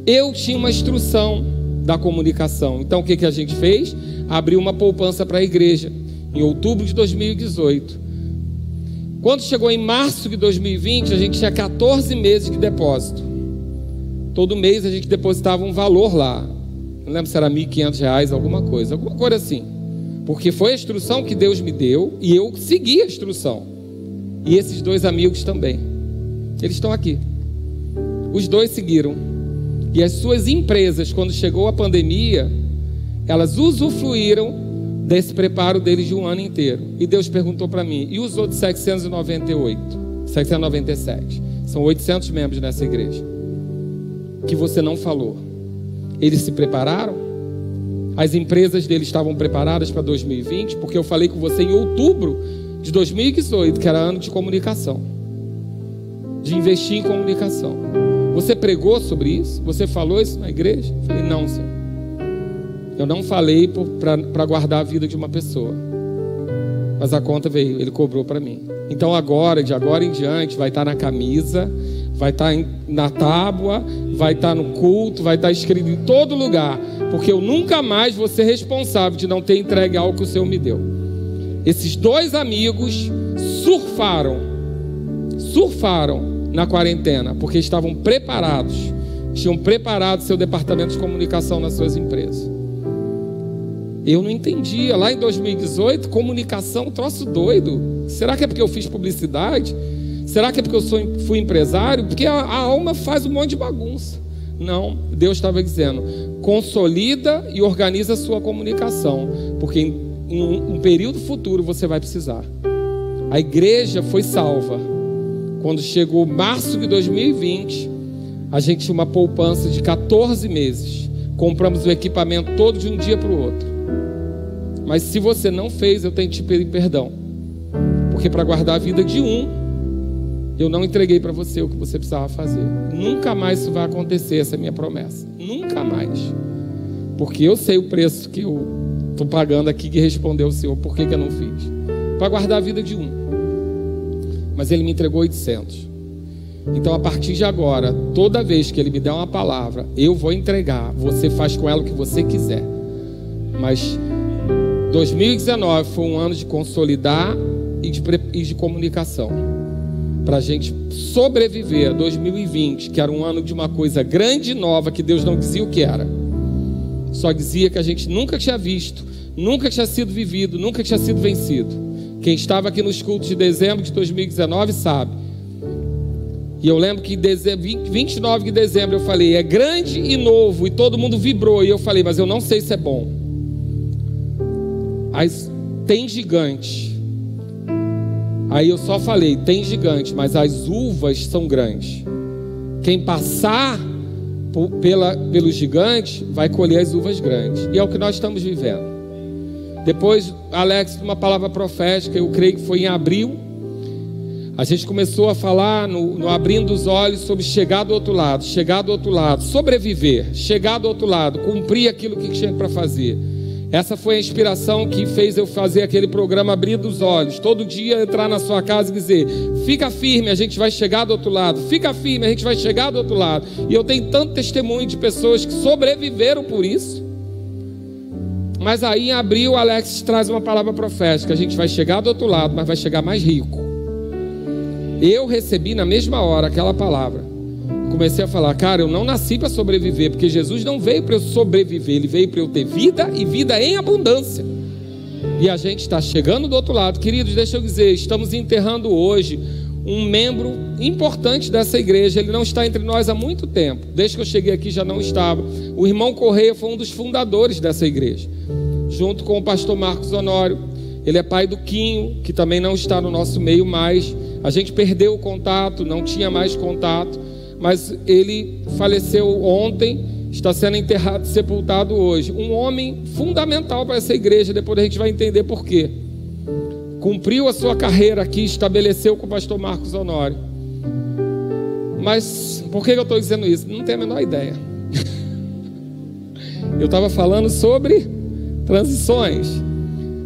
B: Eu tinha uma instrução da comunicação. Então o que, que a gente fez? Abriu uma poupança para a igreja em outubro de 2018. Quando chegou em março de 2020, a gente tinha 14 meses de depósito. Todo mês a gente depositava um valor lá. Não lembro se era R$ 1.500, alguma coisa, alguma coisa assim. Porque foi a instrução que Deus me deu e eu segui a instrução. E esses dois amigos também. Eles estão aqui. Os dois seguiram. E as suas empresas, quando chegou a pandemia, elas usufruíram desse preparo deles de um ano inteiro. E Deus perguntou para mim: e os outros 798? 797. São 800 membros nessa igreja. Que você não falou. Eles se prepararam? As empresas deles estavam preparadas para 2020? Porque eu falei com você em outubro de 2018, que era ano de comunicação, de investir em comunicação. Você pregou sobre isso? Você falou isso na igreja? Eu falei, não, Senhor. Eu não falei para guardar a vida de uma pessoa. Mas a conta veio, ele cobrou para mim. Então agora, de agora em diante, vai estar tá na camisa, vai estar tá na tábua, vai estar tá no culto, vai estar escrito em todo lugar. Porque eu nunca mais vou ser responsável de não ter entregue algo que o Senhor me deu. Esses dois amigos surfaram, surfaram na quarentena, porque estavam preparados, tinham preparado seu departamento de comunicação nas suas empresas. Eu não entendia. Lá em 2018, comunicação, troço doido. Será que é porque eu fiz publicidade? Será que é porque eu sou, fui empresário? Porque a, a alma faz um monte de bagunça. Não, Deus estava dizendo: consolida e organiza a sua comunicação, porque em um período futuro você vai precisar. A igreja foi salva. Quando chegou março de 2020, a gente tinha uma poupança de 14 meses. Compramos o equipamento todo de um dia para o outro. Mas se você não fez, eu tenho que te pedir perdão. Porque para guardar a vida de um, eu não entreguei para você o que você precisava fazer. Nunca mais isso vai acontecer, essa é a minha promessa. Nunca mais. Porque eu sei o preço que eu Estou pagando aqui que respondeu o Senhor, por que, que eu não fiz? Para guardar a vida de um. Mas ele me entregou 800. Então, a partir de agora, toda vez que ele me der uma palavra, eu vou entregar. Você faz com ela o que você quiser. Mas 2019 foi um ano de consolidar e de, e de comunicação. para a gente sobreviver a 2020, que era um ano de uma coisa grande e nova que Deus não dizia o que era. Só dizia que a gente nunca tinha visto, nunca tinha sido vivido, nunca tinha sido vencido. Quem estava aqui nos cultos de dezembro de 2019 sabe. E eu lembro que dezembro, 29 de dezembro eu falei, é grande e novo, e todo mundo vibrou. E eu falei, mas eu não sei se é bom. As, tem gigante. Aí eu só falei, tem gigante, mas as uvas são grandes. Quem passar pela, pelo gigante vai colher as uvas grandes. E é o que nós estamos vivendo. Depois, Alex, uma palavra profética, eu creio que foi em abril a gente começou a falar no, no, abrindo os olhos sobre chegar do outro lado, chegar do outro lado, sobreviver, chegar do outro lado, cumprir aquilo que tinha para fazer. Essa foi a inspiração que fez eu fazer aquele programa Abrindo os Olhos. Todo dia entrar na sua casa e dizer: fica firme, a gente vai chegar do outro lado. Fica firme, a gente vai chegar do outro lado. E eu tenho tanto testemunho de pessoas que sobreviveram por isso. Mas aí em abril, Alex traz uma palavra profética: a gente vai chegar do outro lado, mas vai chegar mais rico. Eu recebi na mesma hora aquela palavra. Comecei a falar, cara, eu não nasci para sobreviver, porque Jesus não veio para eu sobreviver, ele veio para eu ter vida e vida em abundância. E a gente está chegando do outro lado, queridos, deixa eu dizer, estamos enterrando hoje um membro importante dessa igreja. Ele não está entre nós há muito tempo. Desde que eu cheguei aqui já não estava. O irmão Correia foi um dos fundadores dessa igreja, junto com o pastor Marcos Honório. Ele é pai do Quinho, que também não está no nosso meio mais. A gente perdeu o contato, não tinha mais contato, mas ele faleceu ontem, está sendo enterrado sepultado hoje. Um homem fundamental para essa igreja, depois a gente vai entender por quê. Cumpriu a sua carreira aqui, estabeleceu com o pastor Marcos Honório. Mas por que eu estou dizendo isso? Não tenho a menor ideia. eu estava falando sobre transições,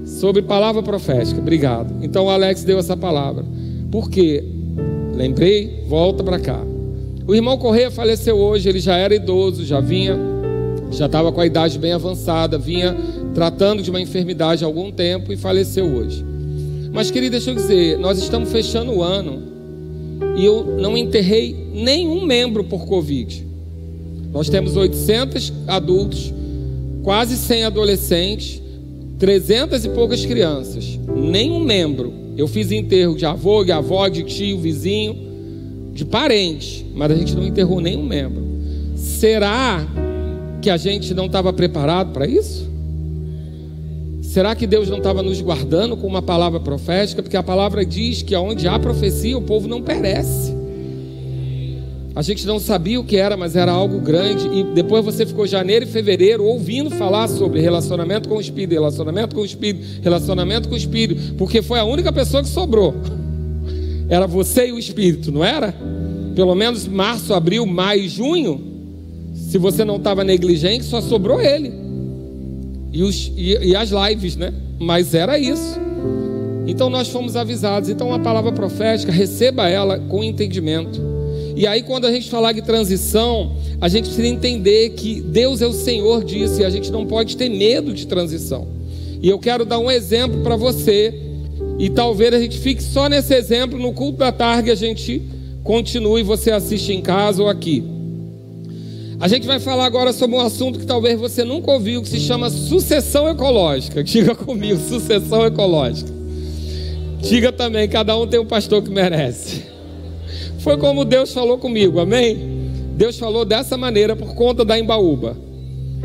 B: sobre palavra profética. Obrigado. Então o Alex deu essa palavra. Porque, lembrei, volta para cá. O irmão Correia faleceu hoje, ele já era idoso, já vinha, já estava com a idade bem avançada, vinha tratando de uma enfermidade há algum tempo e faleceu hoje. Mas, querido, deixa eu dizer, nós estamos fechando o ano e eu não enterrei nenhum membro por Covid. Nós temos 800 adultos, quase 100 adolescentes, 300 e poucas crianças. Nenhum membro eu fiz enterro de avô, de avó, de tio, vizinho, de parente, mas a gente não enterrou nenhum membro. Será que a gente não estava preparado para isso? Será que Deus não estava nos guardando com uma palavra profética? Porque a palavra diz que onde há profecia, o povo não perece. A gente não sabia o que era, mas era algo grande. E depois você ficou janeiro e fevereiro ouvindo falar sobre relacionamento com o Espírito, relacionamento com o Espírito, relacionamento com o Espírito, porque foi a única pessoa que sobrou. Era você e o Espírito, não era? Pelo menos março, abril, maio, junho. Se você não estava negligente, só sobrou ele. E, os, e, e as lives, né? Mas era isso. Então nós fomos avisados. Então a palavra profética, receba ela com entendimento. E aí, quando a gente falar de transição, a gente precisa entender que Deus é o Senhor disso e a gente não pode ter medo de transição. E eu quero dar um exemplo para você, e talvez a gente fique só nesse exemplo no culto da tarde, a gente continue, você assiste em casa ou aqui. A gente vai falar agora sobre um assunto que talvez você nunca ouviu, que se chama sucessão ecológica. Diga comigo, sucessão ecológica. Diga também, cada um tem um pastor que merece. Foi como Deus falou comigo, amém? Deus falou dessa maneira por conta da embaúba.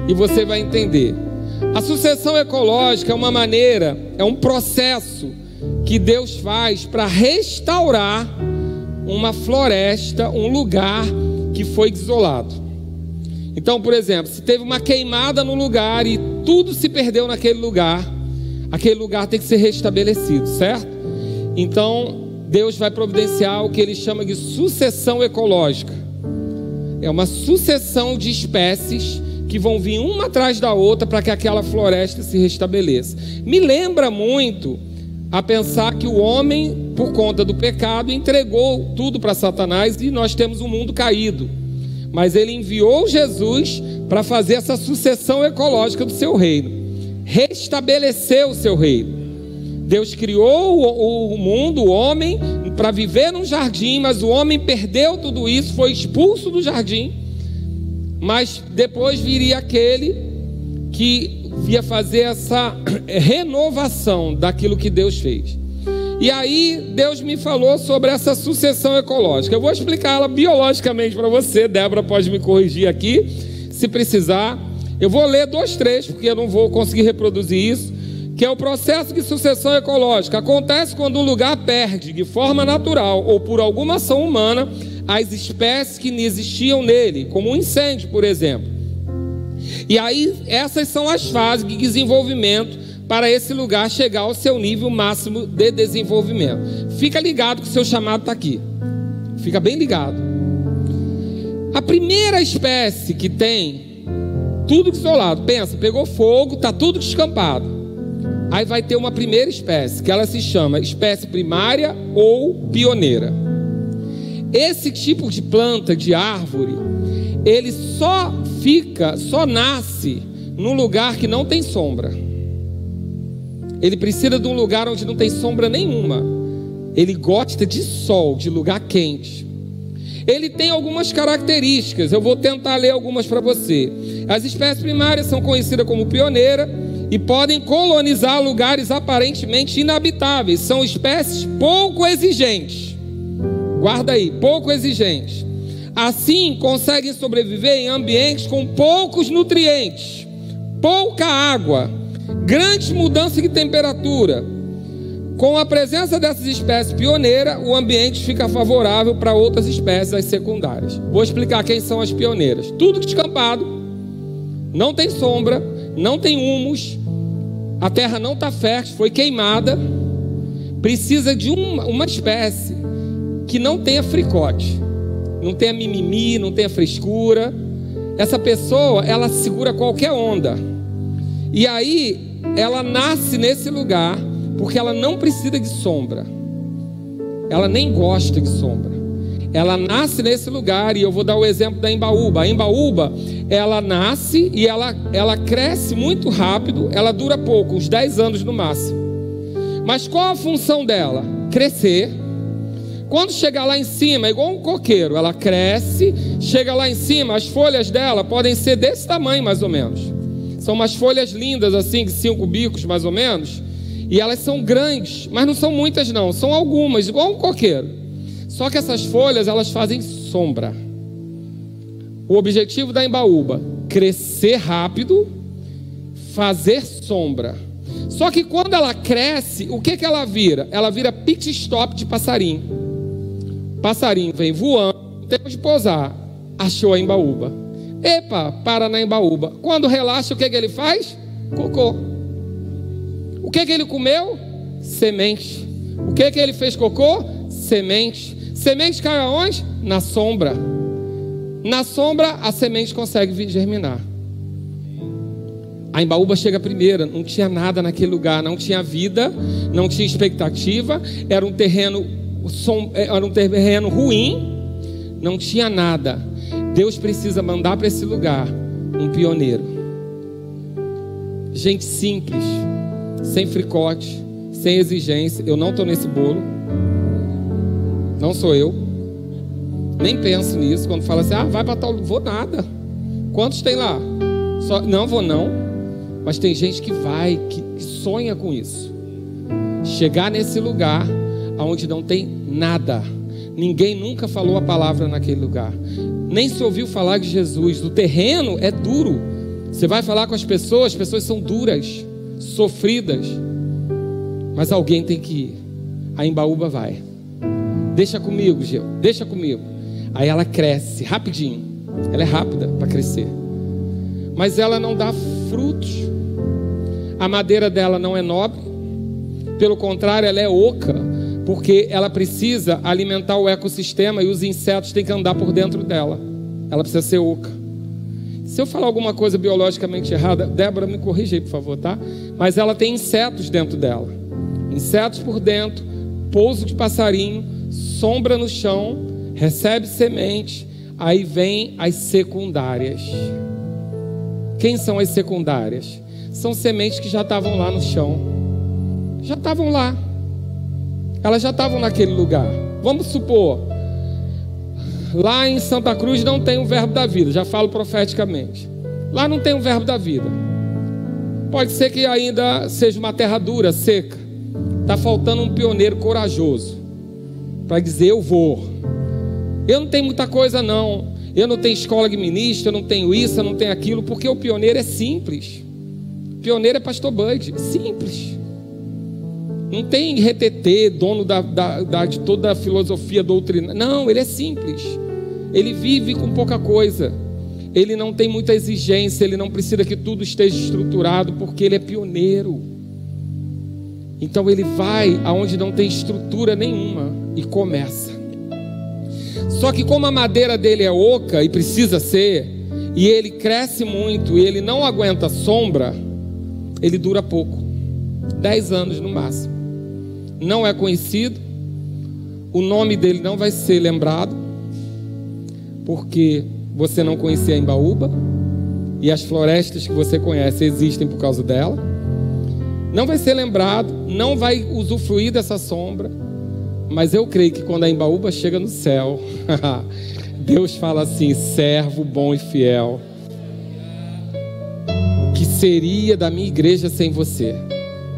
B: E você vai entender. A sucessão ecológica é uma maneira, é um processo que Deus faz para restaurar uma floresta, um lugar que foi desolado. Então, por exemplo, se teve uma queimada no lugar e tudo se perdeu naquele lugar, aquele lugar tem que ser restabelecido, certo? Então, Deus vai providenciar o que ele chama de sucessão ecológica. É uma sucessão de espécies que vão vir uma atrás da outra para que aquela floresta se restabeleça. Me lembra muito a pensar que o homem, por conta do pecado, entregou tudo para Satanás e nós temos um mundo caído. Mas ele enviou Jesus para fazer essa sucessão ecológica do seu reino, restabelecer o seu reino. Deus criou o mundo, o homem, para viver num jardim, mas o homem perdeu tudo isso, foi expulso do jardim. Mas depois viria aquele que ia fazer essa renovação daquilo que Deus fez. E aí Deus me falou sobre essa sucessão ecológica. Eu vou explicar ela biologicamente para você. Débora pode me corrigir aqui, se precisar. Eu vou ler dois trechos, porque eu não vou conseguir reproduzir isso. Que é o processo de sucessão ecológica. Acontece quando um lugar perde, de forma natural ou por alguma ação humana, as espécies que existiam nele, como um incêndio, por exemplo. E aí, essas são as fases de desenvolvimento para esse lugar chegar ao seu nível máximo de desenvolvimento. Fica ligado que o seu chamado está aqui. Fica bem ligado. A primeira espécie que tem tudo do seu lado, pensa, pegou fogo, está tudo descampado. Aí vai ter uma primeira espécie, que ela se chama espécie primária ou pioneira. Esse tipo de planta, de árvore, ele só fica, só nasce num lugar que não tem sombra. Ele precisa de um lugar onde não tem sombra nenhuma. Ele gosta de sol, de lugar quente. Ele tem algumas características, eu vou tentar ler algumas para você. As espécies primárias são conhecidas como pioneira e podem colonizar lugares aparentemente inabitáveis. São espécies pouco exigentes. Guarda aí, pouco exigentes. Assim, conseguem sobreviver em ambientes com poucos nutrientes, pouca água grandes mudanças de temperatura. Com a presença dessas espécies pioneiras, o ambiente fica favorável para outras espécies, as secundárias. Vou explicar quem são as pioneiras. Tudo descampado, não tem sombra, não tem humus, a terra não está fértil, foi queimada. Precisa de uma, uma espécie que não tenha fricote, não tenha mimimi, não tenha frescura. Essa pessoa, ela segura qualquer onda. E aí, ela nasce nesse lugar porque ela não precisa de sombra. Ela nem gosta de sombra. Ela nasce nesse lugar e eu vou dar o exemplo da embaúba. A embaúba, ela nasce e ela, ela cresce muito rápido, ela dura pouco, uns 10 anos no máximo. Mas qual a função dela? Crescer. Quando chegar lá em cima, é igual um coqueiro, ela cresce, chega lá em cima, as folhas dela podem ser desse tamanho mais ou menos. São umas folhas lindas, assim, de cinco bicos mais ou menos. E elas são grandes, mas não são muitas, não. São algumas, igual um coqueiro. Só que essas folhas, elas fazem sombra. O objetivo da embaúba: crescer rápido, fazer sombra. Só que quando ela cresce, o que, que ela vira? Ela vira pit stop de passarinho. Passarinho vem voando, tempo de pousar, achou a embaúba. Epa, para na embaúba. Quando relaxa, o que, que ele faz? Cocô. O que, que ele comeu? Semente. O que, que ele fez cocô? Semente. Semente cai aonde? Na sombra. Na sombra, a semente consegue germinar. A embaúba chega primeira, não tinha nada naquele lugar, não tinha vida, não tinha expectativa, era um terreno, era um terreno ruim, não tinha nada. Deus precisa mandar para esse lugar um pioneiro. Gente simples, sem fricote, sem exigência. Eu não estou nesse bolo. Não sou eu. Nem penso nisso. Quando fala assim, ah, vai para tal. Vou nada. Quantos tem lá? Só... Não vou não. Mas tem gente que vai, que sonha com isso. Chegar nesse lugar onde não tem nada. Ninguém nunca falou a palavra naquele lugar nem se ouviu falar de Jesus. O terreno é duro. Você vai falar com as pessoas, as pessoas são duras, sofridas. Mas alguém tem que ir. A embaúba vai. Deixa comigo, Gil. Deixa comigo. Aí ela cresce rapidinho. Ela é rápida para crescer. Mas ela não dá frutos. A madeira dela não é nobre. Pelo contrário, ela é oca porque ela precisa alimentar o ecossistema e os insetos têm que andar por dentro dela. Ela precisa ser oca. Se eu falar alguma coisa biologicamente errada, Débora me corrija aí, por favor, tá? Mas ela tem insetos dentro dela. Insetos por dentro, pouso de passarinho, sombra no chão, recebe semente, aí vem as secundárias. Quem são as secundárias? São sementes que já estavam lá no chão. Já estavam lá elas já estavam naquele lugar. vamos supor, lá em Santa Cruz não tem o verbo da vida, já falo profeticamente. Lá não tem o verbo da vida. Pode ser que ainda seja uma terra dura, seca. Está faltando um pioneiro corajoso para dizer: Eu vou. Eu não tenho muita coisa, não. Eu não tenho escola de ministro, eu não tenho isso, eu não tenho aquilo, porque o pioneiro é simples. O pioneiro é pastor Bud, simples. Não tem retetê, dono da, da, da, de toda a filosofia doutrina. Não, ele é simples. Ele vive com pouca coisa. Ele não tem muita exigência, ele não precisa que tudo esteja estruturado, porque ele é pioneiro. Então ele vai aonde não tem estrutura nenhuma e começa. Só que como a madeira dele é oca e precisa ser, e ele cresce muito e ele não aguenta sombra, ele dura pouco. Dez anos no máximo. Não é conhecido, o nome dele não vai ser lembrado, porque você não conhecia a Embaúba, e as florestas que você conhece existem por causa dela não vai ser lembrado, não vai usufruir dessa sombra, mas eu creio que quando a embaúba chega no céu, Deus fala assim: servo bom e fiel, que seria da minha igreja sem você?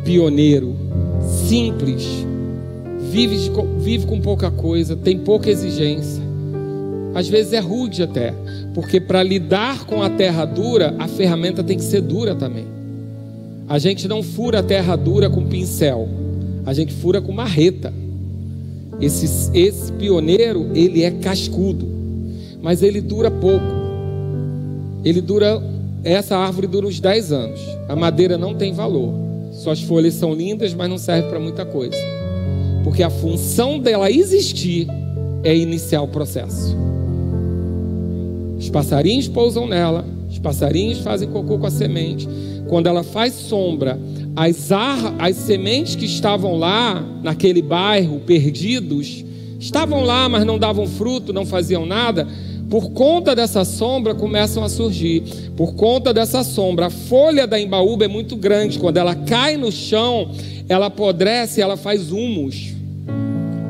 B: Pioneiro, simples, vive, vive com pouca coisa, tem pouca exigência. Às vezes é rude até, porque para lidar com a terra dura, a ferramenta tem que ser dura também. A gente não fura a terra dura com pincel, a gente fura com marreta. Esse, esse pioneiro, ele é cascudo, mas ele dura pouco. Ele dura, essa árvore dura uns 10 anos. A madeira não tem valor. Suas folhas são lindas, mas não serve para muita coisa. Porque a função dela existir é iniciar o processo. Os passarinhos pousam nela, os passarinhos fazem cocô com a semente, quando ela faz sombra, as, ar, as sementes que estavam lá, naquele bairro, perdidos, estavam lá, mas não davam fruto, não faziam nada. Por conta dessa sombra começam a surgir. Por conta dessa sombra, a folha da embaúba é muito grande. Quando ela cai no chão, ela apodrece, ela faz humus.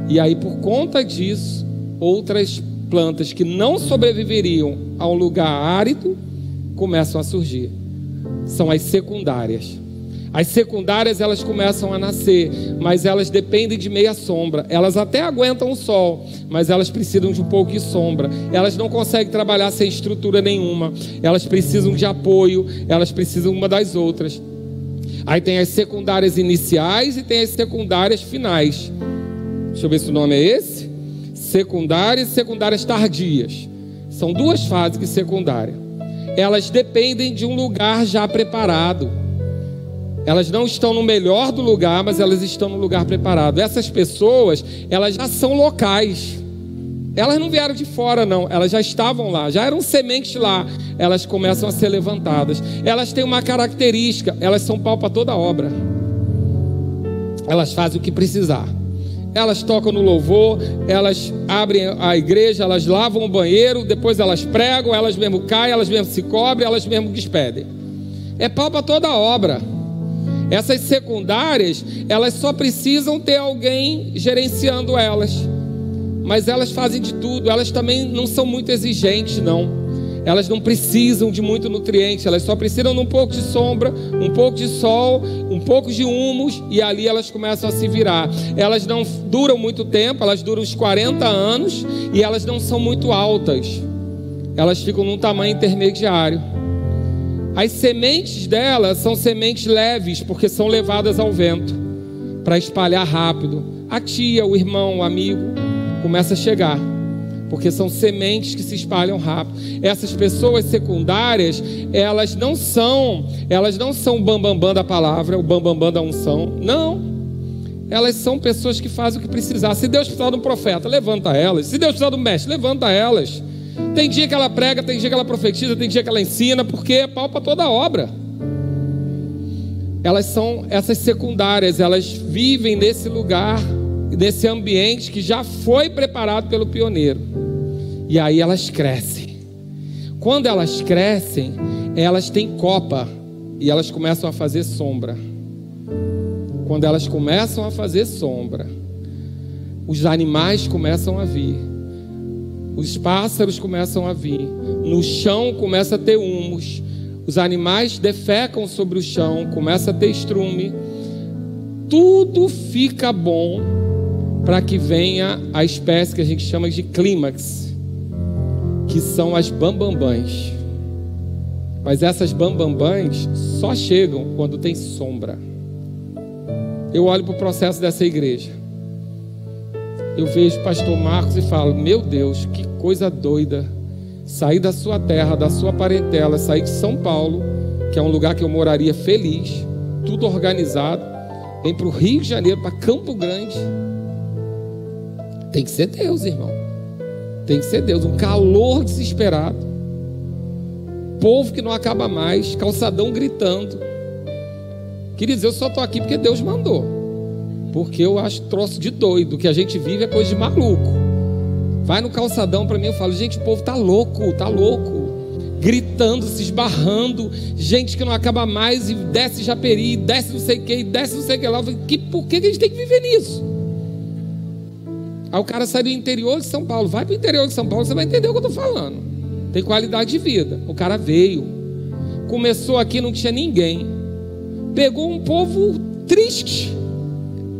B: E aí, por conta disso, outras plantas que não sobreviveriam a um lugar árido começam a surgir são as secundárias. As secundárias elas começam a nascer, mas elas dependem de meia sombra. Elas até aguentam o sol, mas elas precisam de um pouco de sombra. Elas não conseguem trabalhar sem estrutura nenhuma. Elas precisam de apoio, elas precisam uma das outras. Aí tem as secundárias iniciais e tem as secundárias finais. Deixa eu ver se o nome é esse. Secundárias e secundárias tardias. São duas fases de secundária elas dependem de um lugar já preparado. Elas não estão no melhor do lugar, mas elas estão no lugar preparado. Essas pessoas, elas já são locais. Elas não vieram de fora, não. Elas já estavam lá, já eram sementes lá. Elas começam a ser levantadas. Elas têm uma característica: elas são pau para toda obra. Elas fazem o que precisar elas tocam no louvor, elas abrem a igreja, elas lavam o banheiro, depois elas pregam, elas mesmo caem, elas mesmo se cobrem, elas mesmo despedem. É pau para toda obra. Essas secundárias, elas só precisam ter alguém gerenciando elas. Mas elas fazem de tudo, elas também não são muito exigentes, não elas não precisam de muito nutriente, elas só precisam de um pouco de sombra, um pouco de sol, um pouco de humus e ali elas começam a se virar. Elas não duram muito tempo, elas duram uns 40 anos e elas não são muito altas. Elas ficam num tamanho intermediário. As sementes delas são sementes leves, porque são levadas ao vento para espalhar rápido. A tia, o irmão, o amigo começa a chegar porque são sementes que se espalham rápido. Essas pessoas secundárias, elas não são, elas não são o bambambam bam, bam da palavra, o bambambam bam, da unção. Não. Elas são pessoas que fazem o que precisar. Se Deus precisar de um profeta, levanta elas. Se Deus precisar de um mestre, levanta elas. Tem dia que ela prega, tem dia que ela profetiza, tem dia que ela ensina, porque é pau para toda obra. Elas são essas secundárias, elas vivem nesse lugar nesse ambiente que já foi preparado pelo pioneiro. E aí elas crescem. Quando elas crescem, elas têm copa e elas começam a fazer sombra. Quando elas começam a fazer sombra, os animais começam a vir, os pássaros começam a vir, no chão começa a ter humus, os animais defecam sobre o chão, começa a ter estrume, tudo fica bom para que venha a espécie que a gente chama de clímax, que são as bambambãs. Mas essas bambambãs só chegam quando tem sombra. Eu olho para o processo dessa igreja. Eu vejo o pastor Marcos e falo: Meu Deus, que coisa doida. Sair da sua terra, da sua parentela, sair de São Paulo, que é um lugar que eu moraria feliz, tudo organizado, vem para o Rio de Janeiro, para Campo Grande. Tem que ser Deus, irmão. Tem que ser Deus. Um calor desesperado. Povo que não acaba mais, calçadão gritando. Queridos, eu só estou aqui porque Deus mandou. Porque eu acho troço de doido. O que a gente vive é coisa de maluco. Vai no calçadão para mim, eu falo, gente, o povo tá louco, tá louco. Gritando, se esbarrando, gente que não acaba mais, e desce Japeri, desce não sei o que, desce não sei o que lá. Que, por que a gente tem que viver nisso? Aí o cara sai do interior de São Paulo, vai para o interior de São Paulo, você vai entender o que eu estou falando. Tem qualidade de vida. O cara veio, começou aqui, não tinha ninguém pegou um povo triste,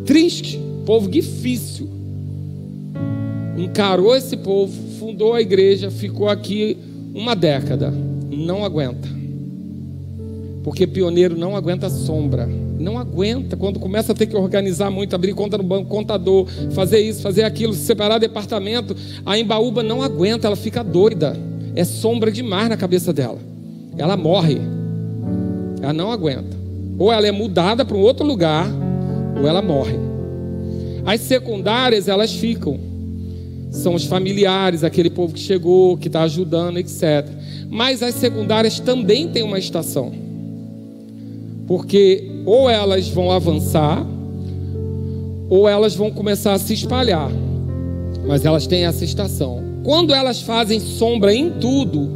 B: triste, povo difícil, encarou esse povo, fundou a igreja, ficou aqui uma década, não aguenta, porque pioneiro não aguenta sombra, não aguenta. Quando começa a ter que organizar muito, abrir conta no banco, contador, fazer isso, fazer aquilo, separar departamento, a embaúba não aguenta, ela fica doida, é sombra demais na cabeça dela, ela morre, ela não aguenta. Ou ela é mudada para um outro lugar, ou ela morre. As secundárias, elas ficam. São os familiares, aquele povo que chegou, que está ajudando, etc. Mas as secundárias também têm uma estação. Porque ou elas vão avançar, ou elas vão começar a se espalhar. Mas elas têm essa estação. Quando elas fazem sombra em tudo,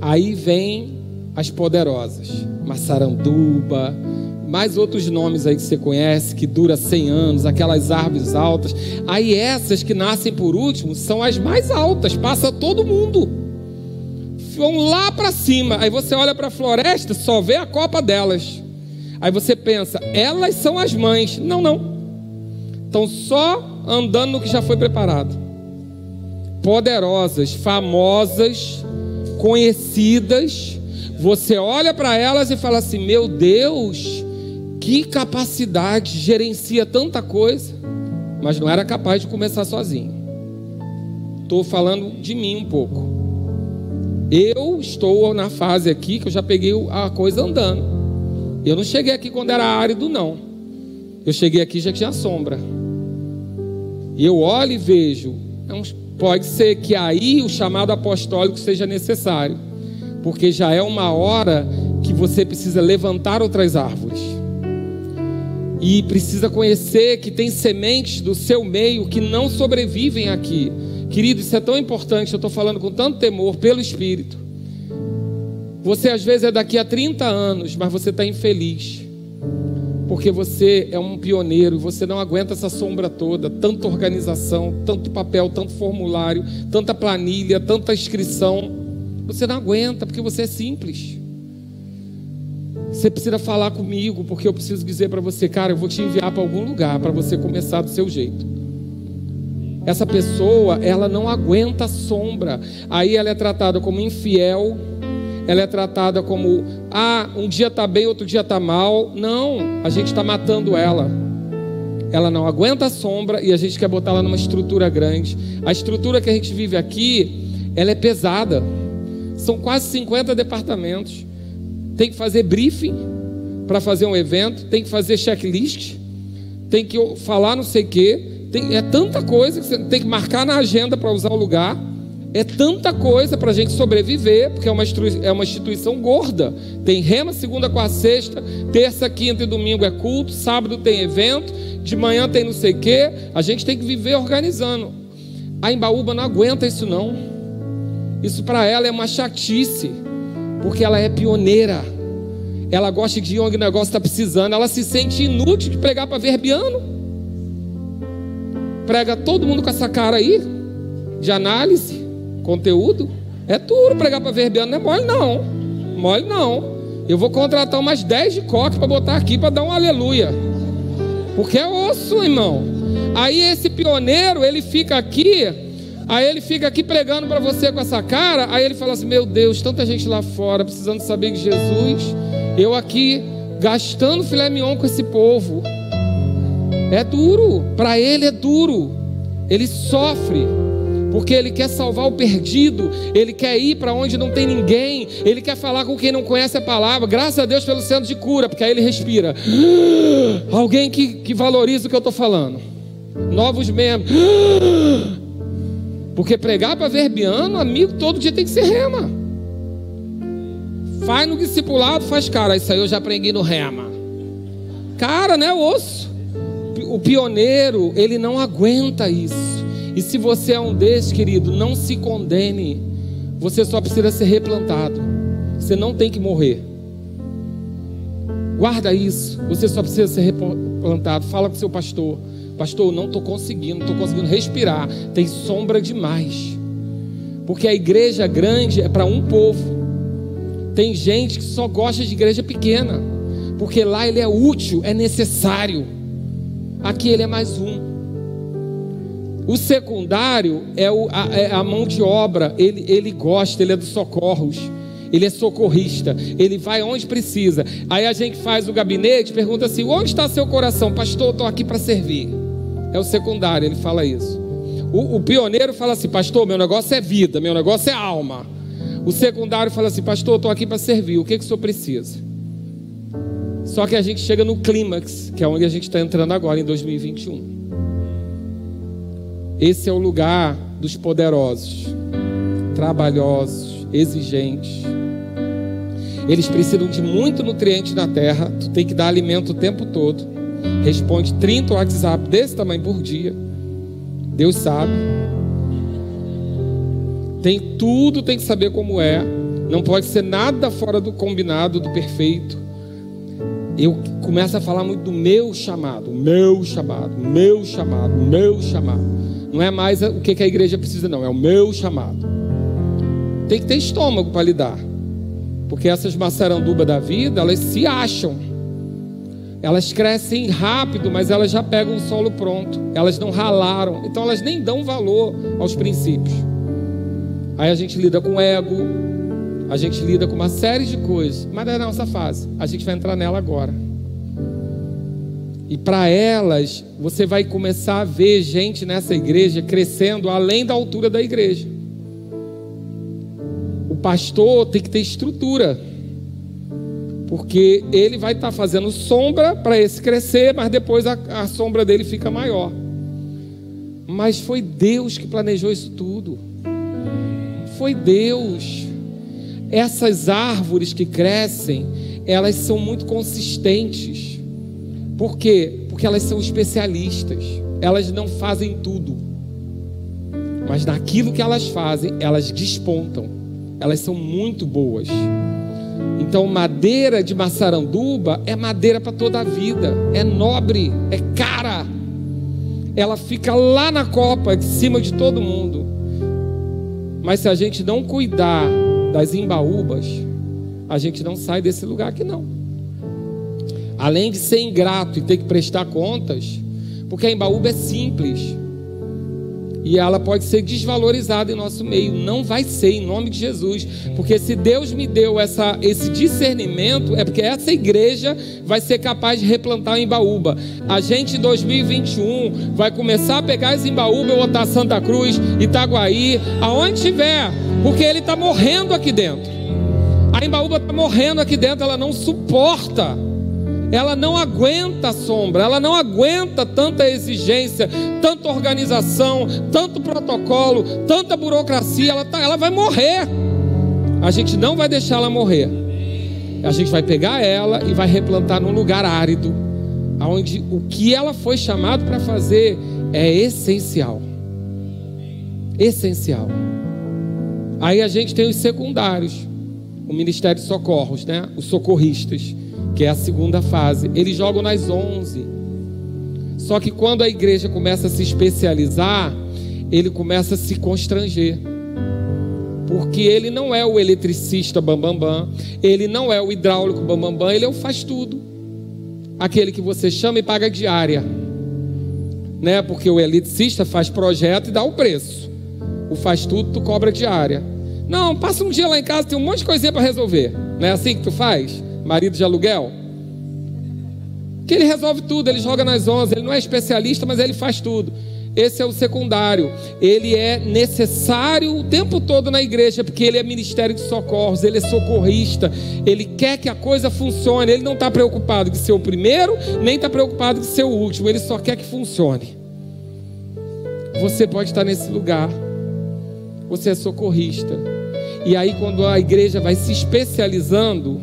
B: aí vem as poderosas, Massaranduba, mais outros nomes aí que você conhece, que dura 100 anos, aquelas árvores altas. Aí essas que nascem por último são as mais altas, passa todo mundo. Vão lá para cima. Aí você olha para a floresta, só vê a copa delas. Aí você pensa, elas são as mães. Não, não. Estão só andando no que já foi preparado. Poderosas, famosas, conhecidas você olha para elas e fala assim: Meu Deus, que capacidade, gerencia tanta coisa, mas não era capaz de começar sozinho. Estou falando de mim um pouco. Eu estou na fase aqui que eu já peguei a coisa andando. Eu não cheguei aqui quando era árido, não. Eu cheguei aqui já tinha sombra. E eu olho e vejo. É pode ser que aí o chamado apostólico seja necessário porque já é uma hora que você precisa levantar outras árvores. E precisa conhecer que tem sementes do seu meio que não sobrevivem aqui. Querido, isso é tão importante, eu estou falando com tanto temor pelo Espírito. Você às vezes é daqui a 30 anos, mas você está infeliz. Porque você é um pioneiro e você não aguenta essa sombra toda, tanta organização, tanto papel, tanto formulário, tanta planilha, tanta inscrição. Você não aguenta porque você é simples. Você precisa falar comigo porque eu preciso dizer para você, cara, eu vou te enviar para algum lugar para você começar do seu jeito. Essa pessoa, ela não aguenta sombra. Aí ela é tratada como infiel. Ela é tratada como, ah, um dia está bem, outro dia está mal. Não, a gente está matando ela. Ela não aguenta sombra e a gente quer botar ela numa estrutura grande. A estrutura que a gente vive aqui, ela é pesada. São quase 50 departamentos. Tem que fazer briefing para fazer um evento, tem que fazer checklist, tem que falar não sei o quê. Tem, é tanta coisa que você tem que marcar na agenda para usar o lugar. É tanta coisa para a gente sobreviver, porque é uma, é uma instituição gorda. Tem rema segunda, quarta, sexta, terça, quinta e domingo é culto, sábado tem evento, de manhã tem não sei o quê. A gente tem que viver organizando. A Embaúba não aguenta isso não. Isso para ela é uma chatice, porque ela é pioneira. Ela gosta de onde o negócio está precisando. Ela se sente inútil de pregar para verbiano. Prega todo mundo com essa cara aí, de análise, conteúdo. É duro pregar para verbeano, não é mole não. Mole não. Eu vou contratar umas 10 de coque para botar aqui para dar um aleluia. Porque é osso, irmão. Aí esse pioneiro, ele fica aqui, aí ele fica aqui pregando para você com essa cara, aí ele fala assim: "Meu Deus, tanta gente lá fora precisando saber que Jesus, eu aqui gastando filé mignon com esse povo". É duro, para ele é duro. Ele sofre porque ele quer salvar o perdido, ele quer ir para onde não tem ninguém, ele quer falar com quem não conhece a palavra. Graças a Deus pelo centro de cura, porque aí ele respira. Alguém que, que valoriza o que eu estou falando. Novos membros. Porque pregar para verbiano, amigo, todo dia tem que ser rema. Faz no discipulado, faz cara. Isso aí eu já aprendi no rema. Cara, né? Osso. O pioneiro, ele não aguenta isso. E se você é um desses, querido, não se condene. Você só precisa ser replantado. Você não tem que morrer. Guarda isso. Você só precisa ser replantado. Fala com seu pastor. Pastor, não estou conseguindo, estou conseguindo respirar. Tem sombra demais. Porque a igreja grande é para um povo. Tem gente que só gosta de igreja pequena. Porque lá ele é útil, é necessário. Aqui ele é mais um. O secundário é, o, a, é a, mão de obra, ele, ele gosta, ele é dos socorros, ele é socorrista, ele vai onde precisa. Aí a gente faz o gabinete, pergunta assim: onde está seu coração? Pastor, estou aqui para servir. É o secundário, ele fala isso. O, o pioneiro fala assim: Pastor, meu negócio é vida, meu negócio é alma. O secundário fala assim: Pastor, estou aqui para servir, o que, que o senhor precisa? Só que a gente chega no clímax, que é onde a gente está entrando agora em 2021. Esse é o lugar dos poderosos, trabalhosos, exigentes. Eles precisam de muito nutriente na terra. Tu tem que dar alimento o tempo todo. Responde 30 WhatsApp desse tamanho por dia. Deus sabe. Tem tudo, tem que saber como é. Não pode ser nada fora do combinado, do perfeito. Eu começo a falar muito do meu chamado, meu chamado, meu chamado, meu chamado. Não é mais o que a igreja precisa, não. É o meu chamado. Tem que ter estômago para lidar. Porque essas maçarandubas da vida, elas se acham. Elas crescem rápido, mas elas já pegam o solo pronto. Elas não ralaram. Então elas nem dão valor aos princípios. Aí a gente lida com ego. A gente lida com uma série de coisas. Mas é a nossa fase. A gente vai entrar nela agora. E para elas, você vai começar a ver gente nessa igreja crescendo além da altura da igreja. O pastor tem que ter estrutura, porque ele vai estar tá fazendo sombra para esse crescer, mas depois a, a sombra dele fica maior. Mas foi Deus que planejou isso tudo. Foi Deus. Essas árvores que crescem, elas são muito consistentes. Por quê? Porque elas são especialistas. Elas não fazem tudo. Mas naquilo que elas fazem, elas despontam. Elas são muito boas. Então, madeira de maçaranduba é madeira para toda a vida. É nobre, é cara. Ela fica lá na copa, de cima de todo mundo. Mas se a gente não cuidar das embaúbas, a gente não sai desse lugar aqui não além de ser ingrato e ter que prestar contas, porque a embaúba é simples e ela pode ser desvalorizada em nosso meio. Não vai ser em nome de Jesus, porque se Deus me deu essa, esse discernimento, é porque essa igreja vai ser capaz de replantar a embaúba. A gente em 2021 vai começar a pegar as embaúba e botar Santa Cruz, Itaguaí, aonde tiver, porque ele está morrendo aqui dentro. A embaúba está morrendo aqui dentro, ela não suporta ela não aguenta a sombra, ela não aguenta tanta exigência, tanta organização, tanto protocolo, tanta burocracia, ela, tá, ela vai morrer. A gente não vai deixar ela morrer. A gente vai pegar ela e vai replantar num lugar árido, onde o que ela foi chamado para fazer é essencial. Essencial. Aí a gente tem os secundários, o Ministério de Socorros, né? Os socorristas que é a segunda fase. Eles jogam nas 11. Só que quando a igreja começa a se especializar, ele começa a se constranger. Porque ele não é o eletricista bambambam, bam, bam, ele não é o hidráulico bambambam, bam, ele é o faz tudo. Aquele que você chama e paga diária. Né? Porque o eletricista faz projeto e dá o preço. O faz tudo, tu cobra diária. Não, passa um dia lá em casa, tem um monte de coisinha para resolver. Não é assim que tu faz? Marido de aluguel? Que ele resolve tudo, ele joga nas ondas, ele não é especialista, mas ele faz tudo. Esse é o secundário. Ele é necessário o tempo todo na igreja, porque ele é ministério de socorros, ele é socorrista, ele quer que a coisa funcione. Ele não está preocupado em ser o primeiro, nem está preocupado em ser o último, ele só quer que funcione. Você pode estar nesse lugar, você é socorrista. E aí, quando a igreja vai se especializando,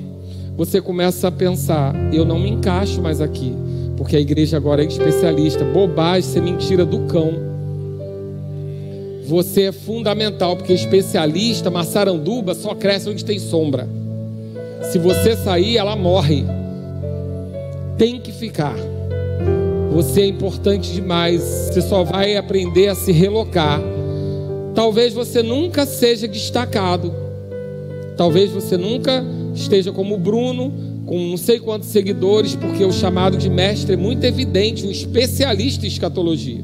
B: você começa a pensar: eu não me encaixo mais aqui porque a igreja agora é especialista. Bobagem, isso é mentira do cão. Você é fundamental, porque especialista, maçaranduba, só cresce onde tem sombra. Se você sair, ela morre. Tem que ficar. Você é importante demais. Você só vai aprender a se relocar. Talvez você nunca seja destacado. Talvez você nunca esteja como Bruno, com não sei quantos seguidores, porque o chamado de mestre é muito evidente, um especialista em escatologia.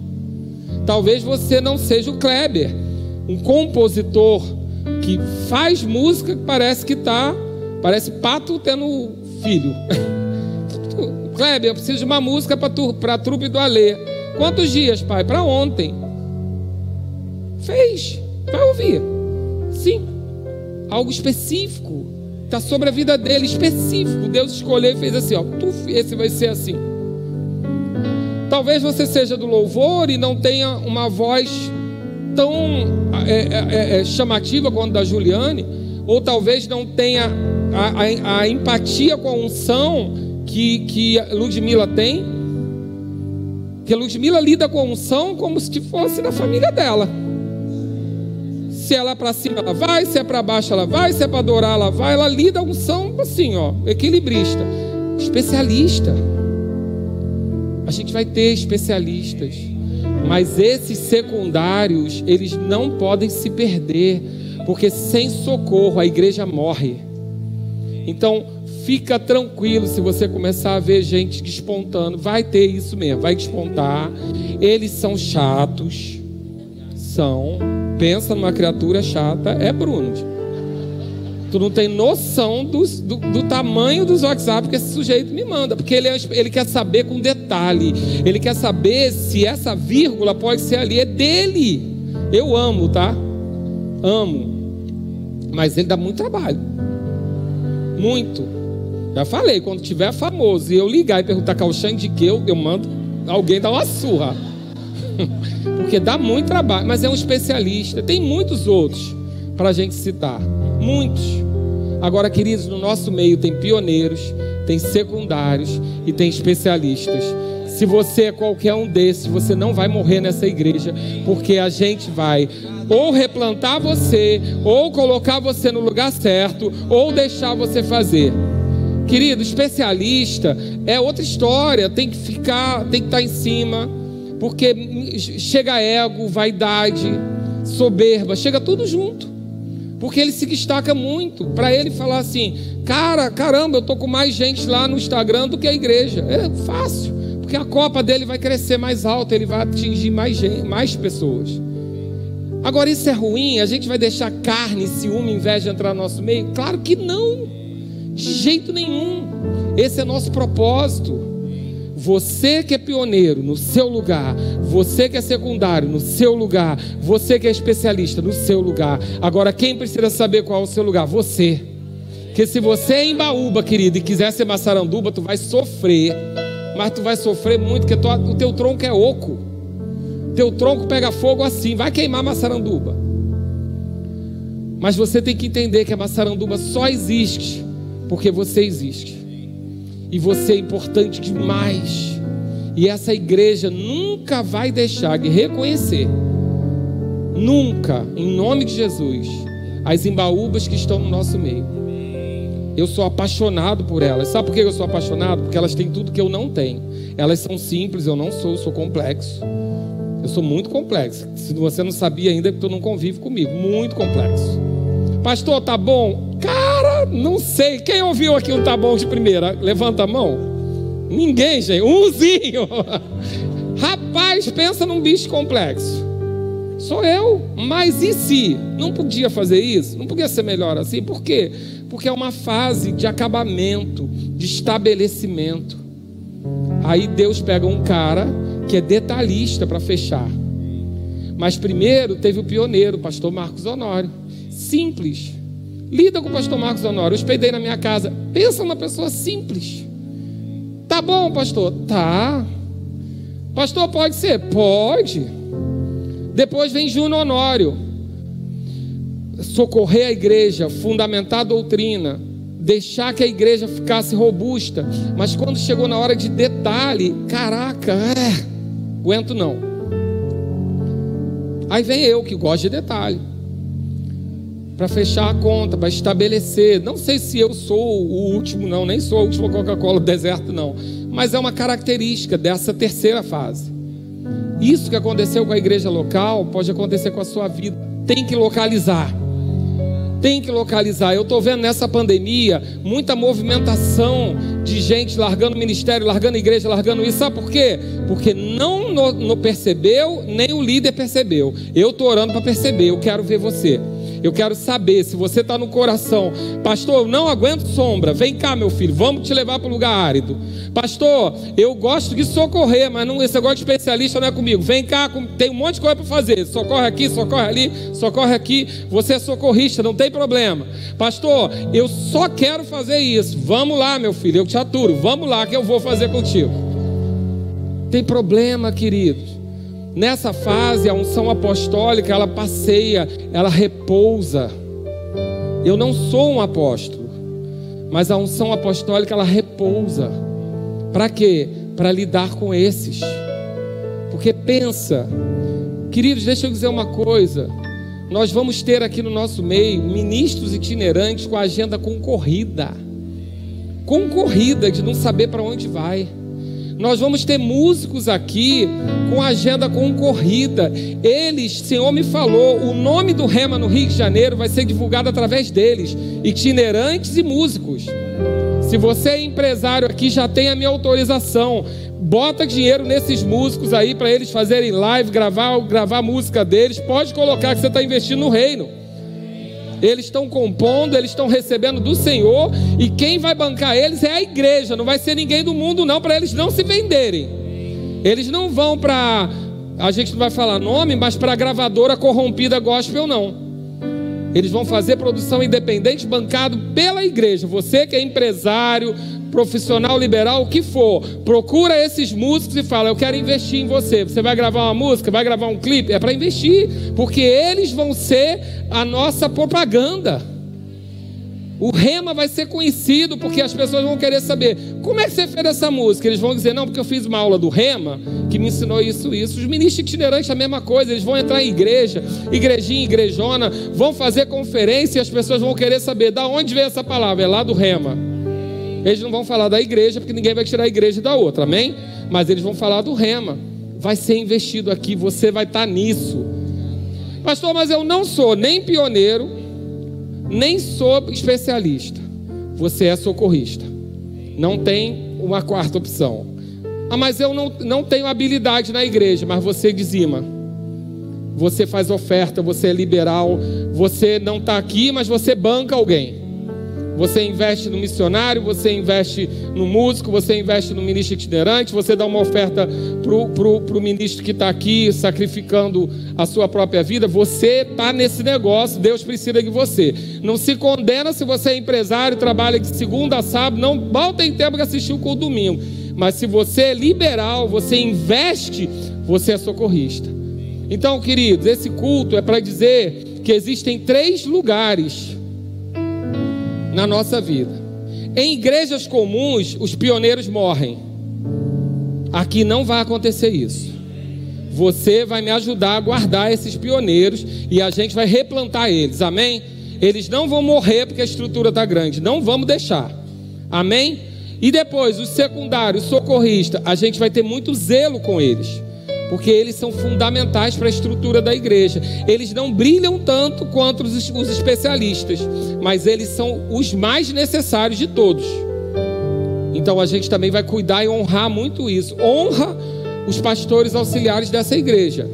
B: Talvez você não seja o Kleber, um compositor que faz música que parece que está, parece pato tendo filho. Kleber, eu preciso de uma música para a trupe do Alê. Quantos dias, pai? Para ontem. Fez. Vai ouvir. Sim. Algo específico. Está sobre a vida dele, específico. Deus escolheu e fez assim: ó, tu, esse vai ser assim. Talvez você seja do louvor e não tenha uma voz tão é, é, é, é chamativa quanto da Juliane, ou talvez não tenha a, a, a empatia com a unção que, que Ludmilla tem. Que Ludmilla lida com a unção como se fosse da família dela. Se é para cima, ela vai. Se é para baixo, ela vai. Se é para adorar, ela vai. Ela lida a unção assim, ó, equilibrista, especialista. A gente vai ter especialistas, mas esses secundários, eles não podem se perder, porque sem socorro a igreja morre. Então, fica tranquilo se você começar a ver gente despontando, vai ter isso mesmo, vai despontar. Eles são chatos, são pensa numa criatura chata, é Bruno. Tu não tem noção do, do, tamanho dos WhatsApp que esse sujeito me manda, porque ele, é, ele quer saber com detalhe, ele quer saber se essa vírgula pode ser ali, é dele. Eu amo, tá? Amo. Mas ele dá muito trabalho. Muito. Já falei, quando tiver famoso e eu ligar e perguntar calchão de que eu, eu mando alguém dar uma surra. Porque dá muito trabalho, mas é um especialista. Tem muitos outros para a gente citar, muitos. Agora, queridos, no nosso meio tem pioneiros, tem secundários e tem especialistas. Se você é qualquer um desses, você não vai morrer nessa igreja, porque a gente vai ou replantar você, ou colocar você no lugar certo, ou deixar você fazer. Querido, especialista é outra história, tem que ficar, tem que estar em cima porque chega ego, vaidade, soberba, chega tudo junto. Porque ele se destaca muito. Para ele falar assim: cara, caramba, eu tô com mais gente lá no Instagram do que a igreja. É fácil, porque a copa dele vai crescer mais alta, ele vai atingir mais, gente, mais pessoas. Agora, isso é ruim? A gente vai deixar carne, ciúme, inveja entrar no nosso meio? Claro que não, de jeito nenhum. Esse é nosso propósito. Você que é pioneiro no seu lugar, você que é secundário no seu lugar, você que é especialista no seu lugar. Agora, quem precisa saber qual é o seu lugar? Você. Que se você é embaúba, querido, e quiser ser maçaranduba, tu vai sofrer. Mas tu vai sofrer muito, porque o teu tronco é oco. Teu tronco pega fogo assim, vai queimar maçaranduba. Mas você tem que entender que a maçaranduba só existe porque você existe. E você é importante demais. E essa igreja nunca vai deixar de reconhecer, nunca, em nome de Jesus, as embaúbas que estão no nosso meio. Eu sou apaixonado por elas. Sabe por que eu sou apaixonado? Porque elas têm tudo que eu não tenho. Elas são simples, eu não sou, eu sou complexo. Eu sou muito complexo. Se você não sabia ainda, é porque tu não convive comigo. Muito complexo. Pastor, tá bom? Cara, não sei. Quem ouviu aqui um tá bom de primeira? Levanta a mão. Ninguém, gente. Umzinho. Rapaz, pensa num bicho complexo. Sou eu. Mas e se? Não podia fazer isso? Não podia ser melhor assim? Por quê? Porque é uma fase de acabamento, de estabelecimento. Aí Deus pega um cara que é detalhista para fechar. Mas primeiro teve o pioneiro, o pastor Marcos Honório. Simples. Lida com o pastor Marcos Honório. Eu hospedei na minha casa. Pensa numa pessoa simples. Tá bom, pastor? Tá. Pastor, pode ser? Pode. Depois vem Júnior Honório socorrer a igreja, fundamentar a doutrina, deixar que a igreja ficasse robusta. Mas quando chegou na hora de detalhe, caraca, é, aguento não. Aí vem eu que gosto de detalhe. Para fechar a conta, para estabelecer. Não sei se eu sou o último, não, nem sou a última Coca-Cola do deserto, não. Mas é uma característica dessa terceira fase. Isso que aconteceu com a igreja local pode acontecer com a sua vida. Tem que localizar tem que localizar. Eu estou vendo nessa pandemia muita movimentação de gente largando ministério, largando igreja, largando isso. Sabe por quê? Porque não, não percebeu, nem o líder percebeu. Eu estou orando para perceber. Eu quero ver você. Eu quero saber se você está no coração, pastor, eu não aguento sombra. Vem cá, meu filho, vamos te levar para o lugar árido. Pastor, eu gosto de socorrer, mas não, esse negócio de especialista não é comigo. Vem cá, tem um monte de coisa para fazer. Socorre aqui, socorre ali, socorre aqui. Você é socorrista, não tem problema. Pastor, eu só quero fazer isso. Vamos lá, meu filho, eu te aturo. Vamos lá que eu vou fazer contigo. Tem problema, queridos. Nessa fase, a unção apostólica, ela passeia, ela repousa. Eu não sou um apóstolo, mas a unção apostólica, ela repousa. Para quê? Para lidar com esses. Porque pensa, queridos, deixa eu dizer uma coisa. Nós vamos ter aqui no nosso meio ministros itinerantes com a agenda concorrida. Concorrida, de não saber para onde vai. Nós vamos ter músicos aqui com agenda concorrida. Eles, Senhor me falou, o nome do Rema no Rio de Janeiro vai ser divulgado através deles, itinerantes e músicos. Se você é empresário aqui, já tem a minha autorização. Bota dinheiro nesses músicos aí para eles fazerem live, gravar, gravar música deles. Pode colocar que você está investindo no reino. Eles estão compondo, eles estão recebendo do Senhor, e quem vai bancar eles é a igreja, não vai ser ninguém do mundo, não, para eles não se venderem. Eles não vão para, a gente não vai falar nome, mas para a gravadora corrompida gospel, não. Eles vão fazer produção independente bancado pela igreja. Você que é empresário, profissional liberal, o que for, procura esses músicos e fala: Eu quero investir em você. Você vai gravar uma música, vai gravar um clipe? É para investir, porque eles vão ser a nossa propaganda. O rema vai ser conhecido porque as pessoas vão querer saber como é que você fez essa música. Eles vão dizer, não, porque eu fiz uma aula do rema que me ensinou isso, isso. Os ministros itinerantes a mesma coisa, eles vão entrar em igreja, igrejinha, igrejona, vão fazer conferência e as pessoas vão querer saber da onde veio essa palavra, é lá do rema. Eles não vão falar da igreja, porque ninguém vai tirar a igreja da outra, amém? Mas eles vão falar do rema. Vai ser investido aqui, você vai estar nisso. Pastor, mas eu não sou nem pioneiro, nem sou especialista. Você é socorrista. Não tem uma quarta opção. Ah, mas eu não, não tenho habilidade na igreja, mas você dizima. Você faz oferta, você é liberal, você não está aqui, mas você banca alguém. Você investe no missionário, você investe no músico, você investe no ministro itinerante, você dá uma oferta para o ministro que está aqui sacrificando a sua própria vida. Você está nesse negócio, Deus precisa de você. Não se condena se você é empresário, trabalha de segunda a sábado, não mal tem tempo de assistir o culto domingo. Mas se você é liberal, você investe, você é socorrista. Então, queridos, esse culto é para dizer que existem três lugares na nossa vida. Em igrejas comuns, os pioneiros morrem. Aqui não vai acontecer isso. Você vai me ajudar a guardar esses pioneiros e a gente vai replantar eles. Amém? Eles não vão morrer porque a estrutura está grande. Não vamos deixar. Amém? E depois, os secundários, socorristas, a gente vai ter muito zelo com eles. Porque eles são fundamentais para a estrutura da igreja. Eles não brilham tanto quanto os, os especialistas, mas eles são os mais necessários de todos. Então a gente também vai cuidar e honrar muito isso. Honra os pastores auxiliares dessa igreja.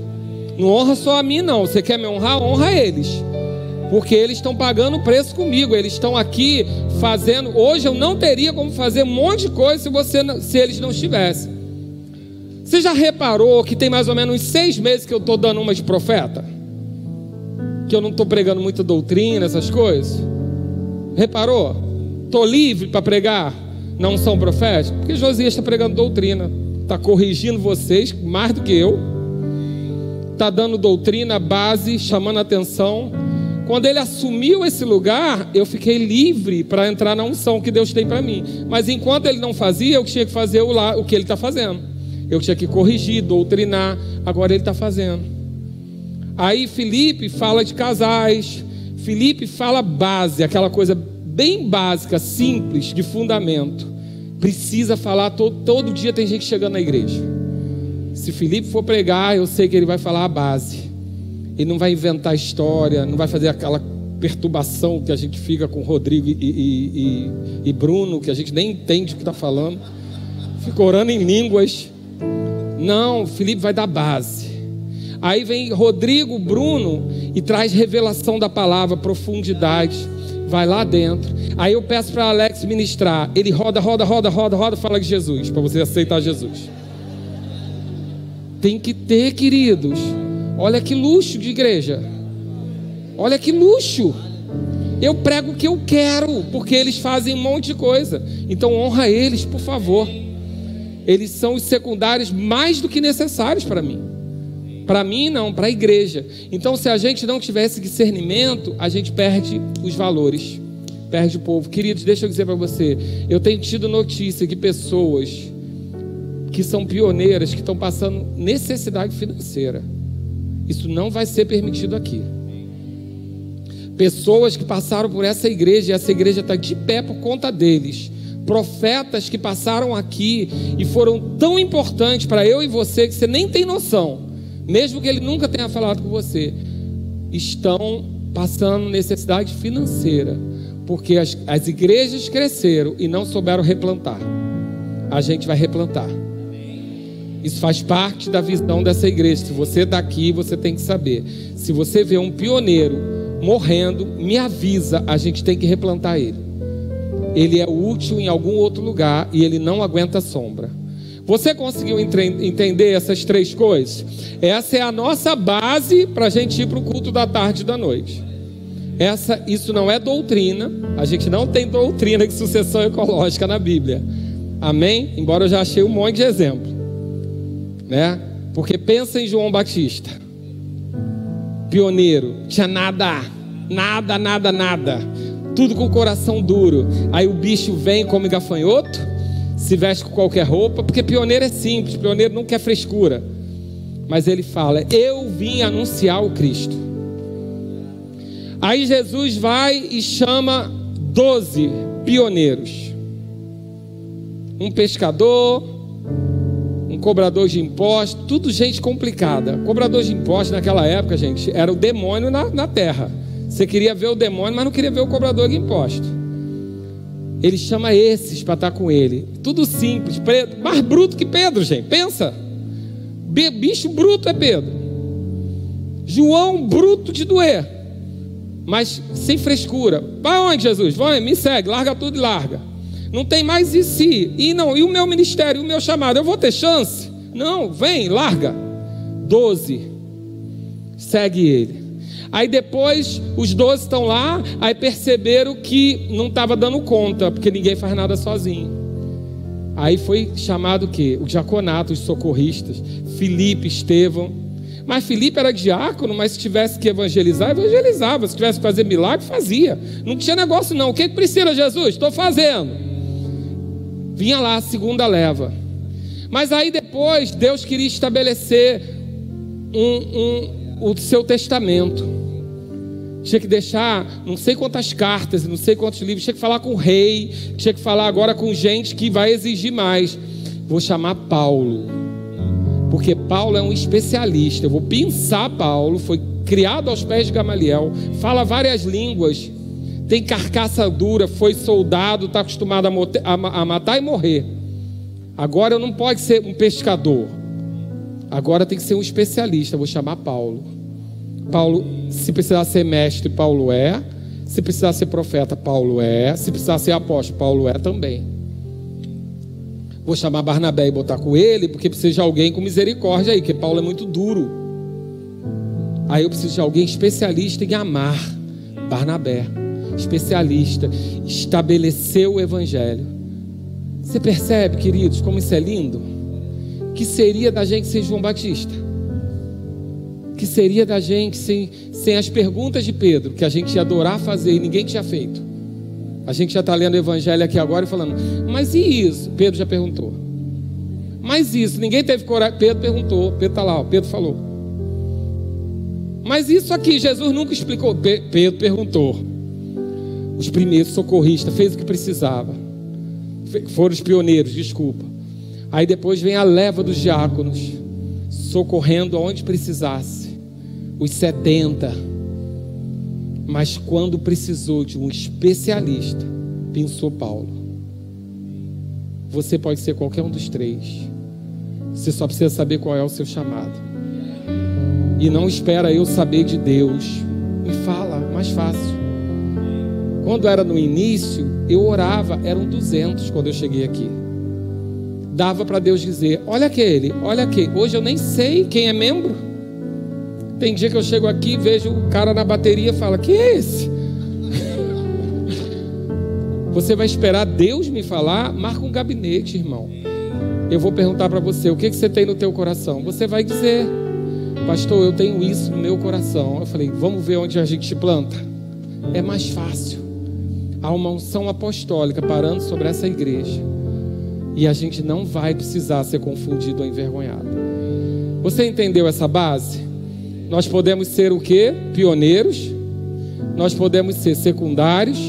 B: Não honra só a mim, não. Você quer me honrar? Honra eles. Porque eles estão pagando o preço comigo. Eles estão aqui fazendo. Hoje eu não teria como fazer um monte de coisa se, você, se eles não estivessem. Você já reparou que tem mais ou menos seis meses que eu estou dando uma de profeta? Que eu não estou pregando muita doutrina, essas coisas? Reparou? Estou livre para pregar? Não são proféticos? Porque Josias está pregando doutrina. Está corrigindo vocês mais do que eu. Está dando doutrina, base, chamando atenção quando ele assumiu esse lugar, eu fiquei livre para entrar na unção que Deus tem para mim. Mas enquanto ele não fazia, eu tinha que fazer o que ele está fazendo. Eu tinha que corrigir, doutrinar. Agora ele está fazendo. Aí Felipe fala de casais. Felipe fala base, aquela coisa bem básica, simples, de fundamento. Precisa falar todo, todo dia tem gente chegando na igreja. Se Felipe for pregar, eu sei que ele vai falar a base. Ele não vai inventar história, não vai fazer aquela perturbação que a gente fica com Rodrigo e, e, e, e Bruno, que a gente nem entende o que está falando. Fica orando em línguas. Não, Felipe vai dar base. Aí vem Rodrigo, Bruno e traz revelação da palavra, profundidade. Vai lá dentro. Aí eu peço para Alex ministrar. Ele roda, roda, roda, roda, roda, fala de Jesus, para você aceitar Jesus. Tem que ter, queridos. Olha que luxo de igreja. Olha que luxo. Eu prego o que eu quero, porque eles fazem um monte de coisa. Então honra eles, por favor. Eles são os secundários mais do que necessários para mim. Para mim, não, para a igreja. Então, se a gente não tiver esse discernimento, a gente perde os valores, perde o povo. Queridos, deixa eu dizer para você: eu tenho tido notícia que pessoas que são pioneiras, que estão passando necessidade financeira, isso não vai ser permitido aqui. Pessoas que passaram por essa igreja, e essa igreja está de pé por conta deles. Profetas que passaram aqui e foram tão importantes para eu e você que você nem tem noção, mesmo que ele nunca tenha falado com você, estão passando necessidade financeira, porque as, as igrejas cresceram e não souberam replantar. A gente vai replantar. Isso faz parte da visão dessa igreja. Se você está aqui, você tem que saber. Se você vê um pioneiro morrendo, me avisa, a gente tem que replantar ele. Ele é útil em algum outro lugar e ele não aguenta sombra. Você conseguiu entender essas três coisas? Essa é a nossa base para a gente ir para o culto da tarde e da noite. Essa, isso não é doutrina. A gente não tem doutrina de sucessão ecológica na Bíblia. Amém? Embora eu já achei um monte de exemplo né? Porque pensa em João Batista, pioneiro, tinha nada, nada, nada, nada, tudo com o coração duro. Aí o bicho vem come gafanhoto, se veste com qualquer roupa, porque pioneiro é simples, pioneiro não quer frescura. Mas ele fala: Eu vim anunciar o Cristo. Aí Jesus vai e chama doze pioneiros. Um pescador, um cobrador de impostos, tudo gente complicada. Cobrador de impostos naquela época, gente, era o demônio na, na terra. Você queria ver o demônio, mas não queria ver o cobrador de impostos. Ele chama esses para estar com ele. Tudo simples, mais bruto que Pedro, gente. Pensa. Bicho bruto é Pedro. João bruto de doer. Mas sem frescura. Vai onde, Jesus? Vai, me segue, larga tudo e larga. Não tem mais e se. E não, e o meu ministério, o meu chamado, eu vou ter chance? Não, vem, larga. Doze. Segue ele. Aí depois os doze estão lá, aí perceberam que não estava dando conta, porque ninguém faz nada sozinho. Aí foi chamado o quê? O diaconato, os socorristas, Felipe, Estevão. Mas Felipe era diácono, mas se tivesse que evangelizar, evangelizava. Se tivesse que fazer milagre, fazia. Não tinha negócio não. O que, que precisa, Jesus? Estou fazendo. Vinha lá a segunda leva. Mas aí depois Deus queria estabelecer um, um, o seu testamento. Tinha que deixar não sei quantas cartas, não sei quantos livros, tinha que falar com o rei, tinha que falar agora com gente que vai exigir mais. Vou chamar Paulo, porque Paulo é um especialista. Eu vou pensar Paulo, foi criado aos pés de Gamaliel, fala várias línguas, tem carcaça dura, foi soldado, está acostumado a matar e morrer. Agora eu não pode ser um pescador. Agora tem que ser um especialista. vou chamar Paulo. Paulo, se precisar ser mestre, Paulo é. Se precisar ser profeta, Paulo é. Se precisar ser apóstolo, Paulo é também. Vou chamar Barnabé e botar com ele, porque precisa de alguém com misericórdia aí, porque Paulo é muito duro. Aí eu preciso de alguém especialista em amar. Barnabé, especialista, estabeleceu o evangelho. Você percebe, queridos, como isso é lindo? Que seria da gente ser João Batista? Que seria da gente sem, sem as perguntas de Pedro, que a gente ia adorar fazer e ninguém tinha feito. A gente já está lendo o evangelho aqui agora e falando, mas e isso? Pedro já perguntou. Mas isso, ninguém teve coragem. Pedro perguntou, Pedro está lá, Pedro falou. Mas isso aqui, Jesus nunca explicou. Pedro perguntou. Os primeiros socorristas, fez o que precisava. Foram os pioneiros, desculpa. Aí depois vem a leva dos diáconos, socorrendo aonde precisasse os 70. Mas quando precisou de um especialista, pensou Paulo. Você pode ser qualquer um dos três. Você só precisa saber qual é o seu chamado. E não espera eu saber de Deus. Me fala, mais fácil. Quando era no início, eu orava, eram 200 quando eu cheguei aqui. Dava para Deus dizer: Olha aquele, olha aquele. Hoje eu nem sei quem é membro. Tem dia que eu chego aqui vejo o cara na bateria e fala: Que é esse? Você vai esperar Deus me falar? Marca um gabinete, irmão. Eu vou perguntar para você: O que, que você tem no teu coração? Você vai dizer: Pastor, eu tenho isso no meu coração. Eu falei: Vamos ver onde a gente planta. É mais fácil. Há uma unção apostólica parando sobre essa igreja. E a gente não vai precisar ser confundido ou envergonhado. Você entendeu essa base? Nós podemos ser o que? Pioneiros, nós podemos ser secundários,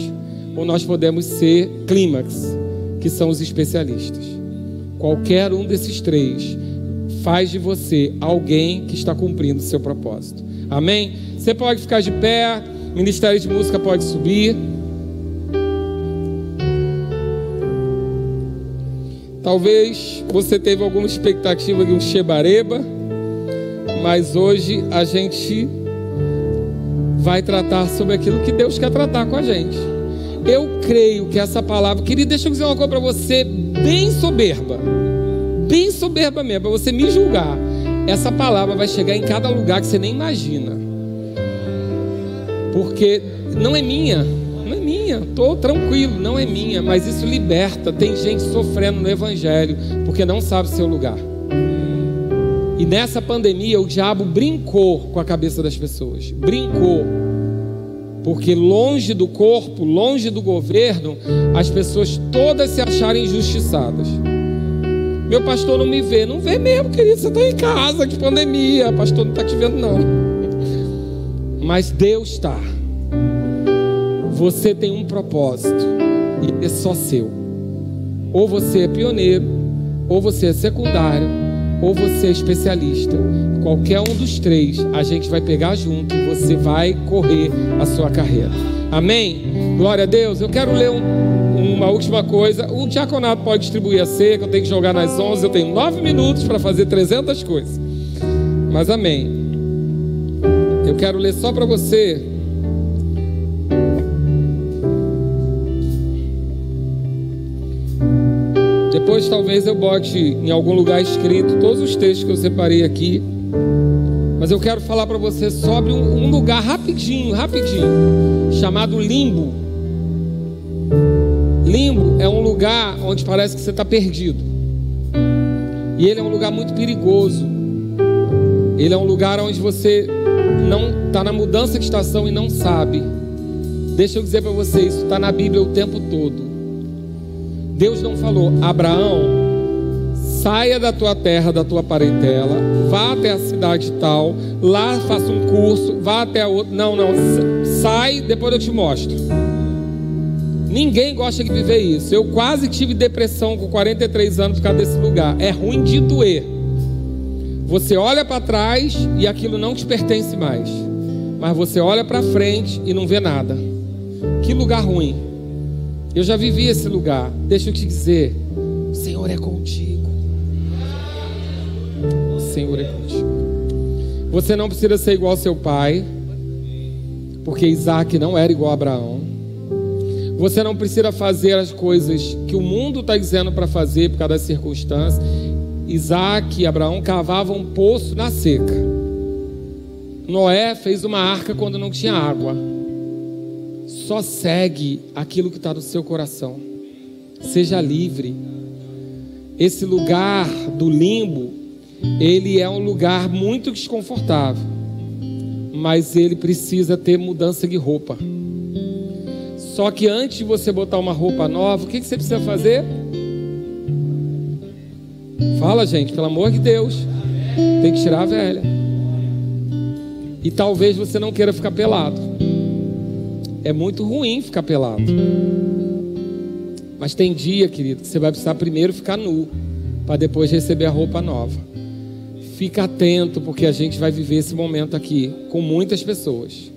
B: ou nós podemos ser clímax, que são os especialistas. Qualquer um desses três faz de você alguém que está cumprindo o seu propósito. Amém? Você pode ficar de pé, Ministério de Música pode subir. Talvez você teve alguma expectativa de um Shebareba mas hoje a gente vai tratar sobre aquilo que Deus quer tratar com a gente. Eu creio que essa palavra, querido, deixa eu dizer uma coisa para você, bem soberba, bem soberba mesmo, para você me julgar. Essa palavra vai chegar em cada lugar que você nem imagina, porque não é minha, não é minha, estou tranquilo, não é minha, mas isso liberta. Tem gente sofrendo no Evangelho porque não sabe seu lugar. E nessa pandemia o diabo brincou com a cabeça das pessoas. Brincou. Porque longe do corpo, longe do governo, as pessoas todas se acharem injustiçadas. Meu pastor não me vê. Não vê mesmo, querido. Você está em casa, que pandemia. O pastor não está te vendo, não. Mas Deus está. Você tem um propósito. E é só seu. Ou você é pioneiro, ou você é secundário ou você é especialista. Qualquer um dos três, a gente vai pegar junto e você vai correr a sua carreira. Amém? Glória a Deus. Eu quero ler um, uma última coisa. O diaconato pode distribuir a seca, eu tenho que jogar nas 11, eu tenho nove minutos para fazer 300 coisas. Mas amém. Eu quero ler só para você Depois talvez eu bote em algum lugar escrito todos os textos que eu separei aqui. Mas eu quero falar para você sobre um, um lugar rapidinho, rapidinho, chamado limbo. Limbo é um lugar onde parece que você está perdido. E ele é um lugar muito perigoso. Ele é um lugar onde você não está na mudança de estação e não sabe. Deixa eu dizer para você, isso está na Bíblia o tempo todo. Deus não falou, Abraão, saia da tua terra, da tua parentela, vá até a cidade tal, lá faça um curso, vá até a outra. Não, não, Sai, depois eu te mostro. Ninguém gosta de viver isso. Eu quase tive depressão com 43 anos por causa desse lugar. É ruim de doer. Você olha para trás e aquilo não te pertence mais. Mas você olha para frente e não vê nada. Que lugar ruim. Eu já vivi esse lugar. Deixa eu te dizer, o Senhor é contigo. O Senhor é contigo. Você não precisa ser igual ao seu pai, porque Isaac não era igual a Abraão. Você não precisa fazer as coisas que o mundo está dizendo para fazer por causa das circunstâncias. Isaac e Abraão cavavam um poço na seca. Noé fez uma arca quando não tinha água. Só segue aquilo que está no seu coração. Seja livre. Esse lugar do limbo, ele é um lugar muito desconfortável, mas ele precisa ter mudança de roupa. Só que antes de você botar uma roupa nova, o que, você precisa fazer? Fala, gente, pelo amor de Deus. Tem que tirar a velha. E talvez você não queira ficar pelado. É muito ruim ficar pelado. Mas tem dia, querido, que você vai precisar primeiro ficar nu, para depois receber a roupa nova. Fica atento, porque a gente vai viver esse momento aqui com muitas pessoas.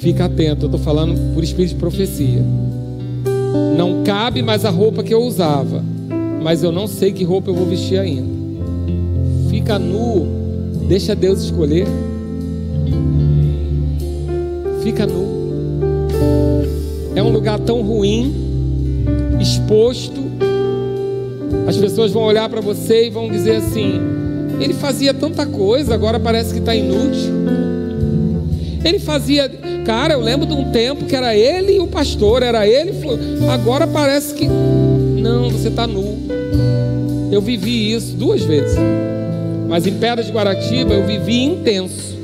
B: Fica atento, eu estou falando por espírito de profecia. Não cabe mais a roupa que eu usava, mas eu não sei que roupa eu vou vestir ainda. Fica nu, deixa Deus escolher. Fica nu. É um lugar tão ruim, exposto. As pessoas vão olhar para você e vão dizer assim: ele fazia tanta coisa, agora parece que está inútil. Ele fazia Cara, eu lembro de um tempo que era ele e o pastor, era ele. Agora parece que. Não, você está nu. Eu vivi isso duas vezes. Mas em Pedra de Guaratiba eu vivi intenso.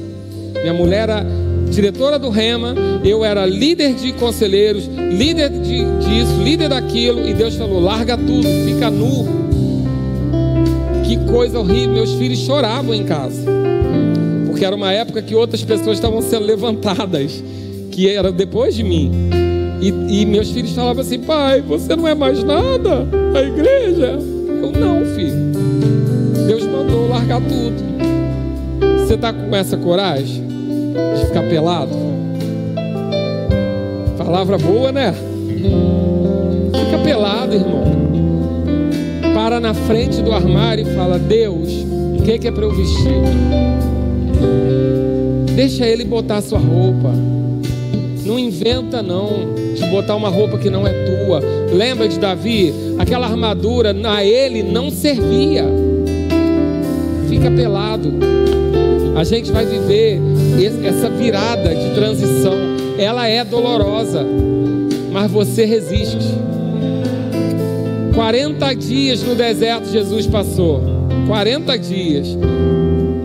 B: Minha mulher era diretora do Rema, eu era líder de conselheiros, líder de, disso, líder daquilo, e Deus falou: larga tudo, fica nu. Que coisa horrível, meus filhos choravam em casa porque era uma época que outras pessoas estavam sendo levantadas, que era depois de mim. E, e, meus filhos falavam assim: pai, você não é mais nada? A igreja? Eu não, filho. Deus mandou largar tudo. Você está com essa coragem de ficar pelado? Palavra boa, né? Fica pelado, irmão. Para na frente do armário e fala: Deus, o que, que é para eu vestir? Deixa ele botar sua roupa. Não inventa não de botar uma roupa que não é tua. Lembra de Davi? Aquela armadura a ele não servia. Fica pelado. A gente vai viver essa virada de transição. Ela é dolorosa, mas você resiste. 40 dias no deserto Jesus passou. 40 dias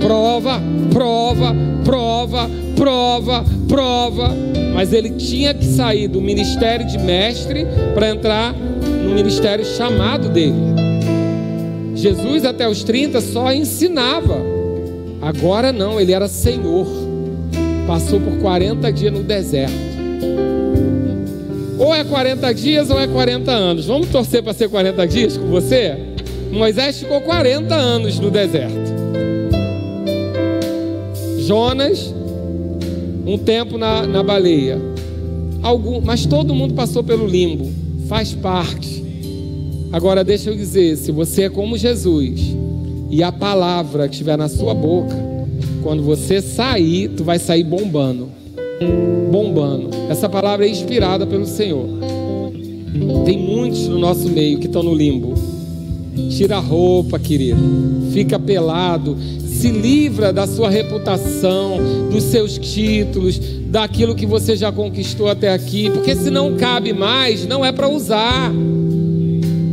B: prova, prova, prova, prova, prova. Mas ele tinha que sair do ministério de mestre para entrar no ministério chamado dele. Jesus, até os 30, só ensinava. Agora não, ele era Senhor. Passou por 40 dias no deserto. Ou é 40 dias ou é 40 anos. Vamos torcer para ser 40 dias com você? Moisés ficou 40 anos no deserto. Jonas, um tempo na, na baleia. Algum, mas todo mundo passou pelo limbo, faz parte. Agora deixa eu dizer, se você é como Jesus e a palavra que estiver na sua boca, quando você sair, tu vai sair bombando. Bombando. Essa palavra é inspirada pelo Senhor. Tem muitos no nosso meio que estão no limbo. Tira a roupa, querido. Fica pelado se livra da sua reputação, dos seus títulos, daquilo que você já conquistou até aqui, porque se não cabe mais, não é para usar.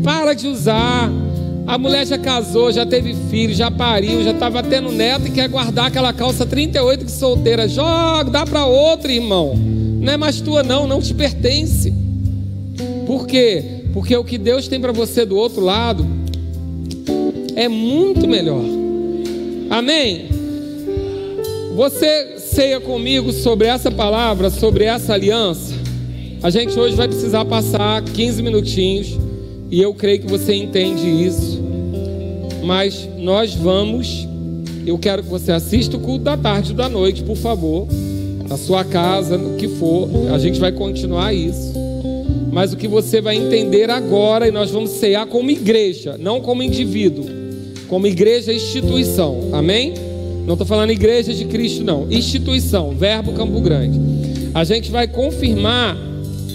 B: Para de usar. A mulher já casou, já teve filho, já pariu, já estava tendo neto e quer guardar aquela calça 38 que solteira. Joga, dá para outro, irmão. Não é mais tua, não, não te pertence. Por quê? Porque o que Deus tem para você do outro lado é muito melhor. Amém? Você ceia comigo sobre essa palavra, sobre essa aliança? A gente hoje vai precisar passar 15 minutinhos e eu creio que você entende isso. Mas nós vamos, eu quero que você assista o culto da tarde da noite, por favor, na sua casa, no que for, a gente vai continuar isso. Mas o que você vai entender agora, e nós vamos cear como igreja, não como indivíduo, como igreja instituição, amém? Não estou falando igreja de Cristo, não, instituição, Verbo Campo Grande. A gente vai confirmar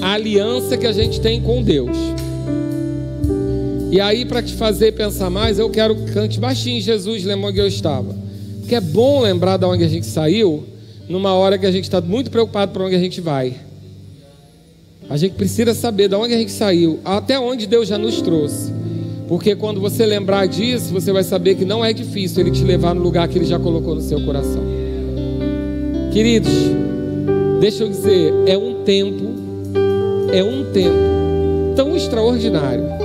B: a aliança que a gente tem com Deus. E aí, para te fazer pensar mais, eu quero que cante baixinho Jesus, lembrou onde eu estava. Porque é bom lembrar de onde a gente saiu, numa hora que a gente está muito preocupado para onde a gente vai. A gente precisa saber de onde a gente saiu, até onde Deus já nos trouxe. Porque quando você lembrar disso, você vai saber que não é difícil Ele te levar no lugar que Ele já colocou no seu coração. Queridos, deixa eu dizer, é um tempo, é um tempo tão extraordinário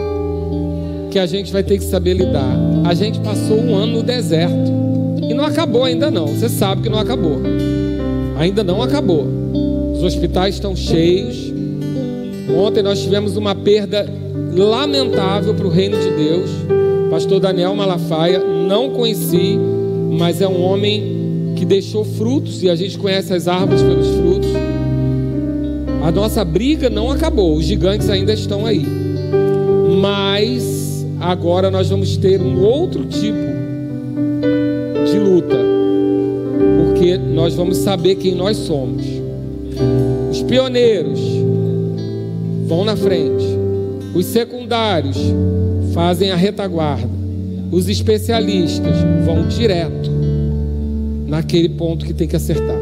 B: que a gente vai ter que saber lidar. A gente passou um ano no deserto e não acabou ainda não. Você sabe que não acabou. Ainda não acabou. Os hospitais estão cheios. Ontem nós tivemos uma perda lamentável para o reino de Deus. Pastor Daniel Malafaia, não conheci, mas é um homem que deixou frutos e a gente conhece as árvores pelos frutos. A nossa briga não acabou, os gigantes ainda estão aí. Mas agora nós vamos ter um outro tipo de luta, porque nós vamos saber quem nós somos. Os pioneiros vão na frente, os secundários fazem a retaguarda, os especialistas vão direto naquele ponto que tem que acertar.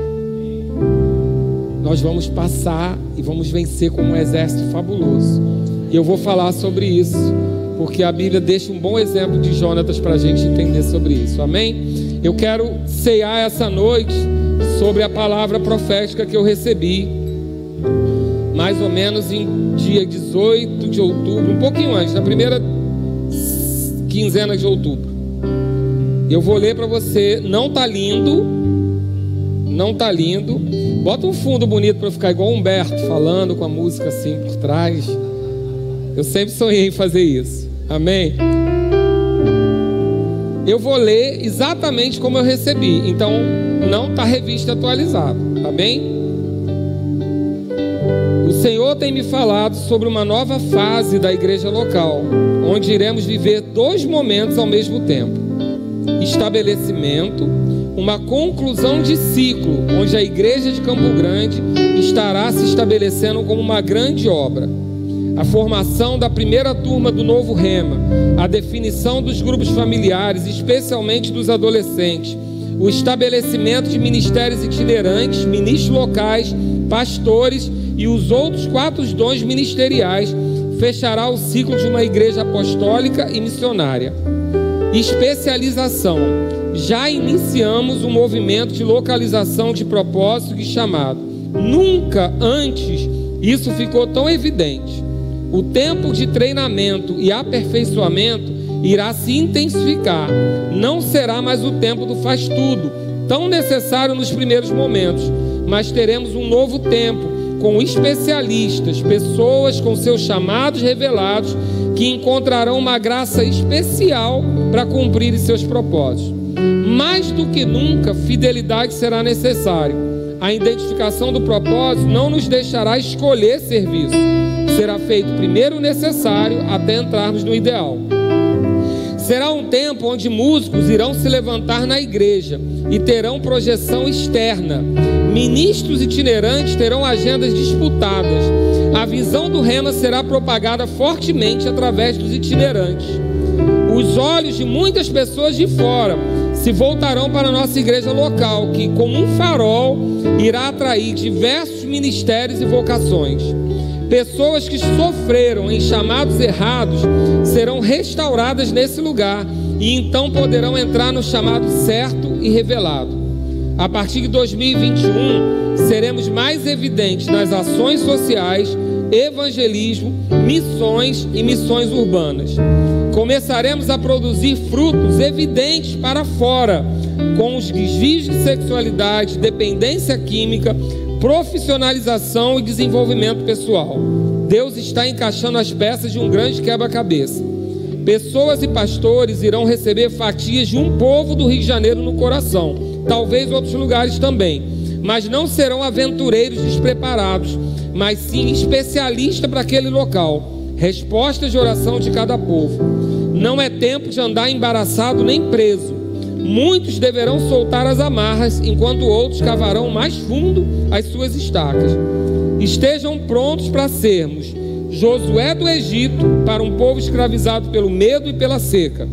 B: Nós vamos passar e vamos vencer como um exército fabuloso. E eu vou falar sobre isso porque a Bíblia deixa um bom exemplo de Jonatas para a gente entender sobre isso, amém? Eu quero ceiar essa noite sobre a palavra profética que eu recebi, mais ou menos em dia 18 de outubro, um pouquinho antes, na primeira quinzena de outubro. Eu vou ler para você, não tá lindo, não tá lindo. Bota um fundo bonito para ficar igual Humberto falando com a música assim por trás. Eu sempre sonhei em fazer isso. Amém? Eu vou ler exatamente como eu recebi. Então, não está revista atualizado. Tá bem? O Senhor tem me falado sobre uma nova fase da igreja local, onde iremos viver dois momentos ao mesmo tempo: estabelecimento, uma conclusão de ciclo, onde a igreja de Campo Grande estará se estabelecendo como uma grande obra a formação da primeira turma do novo Rema, a definição dos grupos familiares, especialmente dos adolescentes, o estabelecimento de ministérios itinerantes, ministros locais, pastores e os outros quatro dons ministeriais fechará o ciclo de uma igreja apostólica e missionária. Especialização. Já iniciamos um movimento de localização de propósito e chamado. Nunca antes isso ficou tão evidente. O tempo de treinamento e aperfeiçoamento irá se intensificar. Não será mais o tempo do faz tudo, tão necessário nos primeiros momentos, mas teremos um novo tempo com especialistas, pessoas com seus chamados revelados que encontrarão uma graça especial para cumprir seus propósitos. Mais do que nunca, fidelidade será necessária. A identificação do propósito não nos deixará escolher serviço será feito primeiro o necessário até entrarmos no ideal. Será um tempo onde músicos irão se levantar na igreja e terão projeção externa. Ministros itinerantes terão agendas disputadas. A visão do rema será propagada fortemente através dos itinerantes. Os olhos de muitas pessoas de fora se voltarão para a nossa igreja local, que, como um farol, irá atrair diversos ministérios e vocações. Pessoas que sofreram em chamados errados serão restauradas nesse lugar e então poderão entrar no chamado certo e revelado. A partir de 2021, seremos mais evidentes nas ações sociais evangelismo, missões e missões urbanas. Começaremos a produzir frutos evidentes para fora, com os desvios de sexualidade, dependência química, profissionalização e desenvolvimento pessoal. Deus está encaixando as peças de um grande quebra-cabeça. Pessoas e pastores irão receber fatias de um povo do Rio de Janeiro no coração, talvez outros lugares também, mas não serão aventureiros despreparados, mas sim especialistas para aquele local. Respostas de oração de cada povo. Não é tempo de andar embaraçado nem preso. Muitos deverão soltar as amarras, enquanto outros cavarão mais fundo as suas estacas. Estejam prontos para sermos Josué do Egito para um povo escravizado pelo medo e pela seca.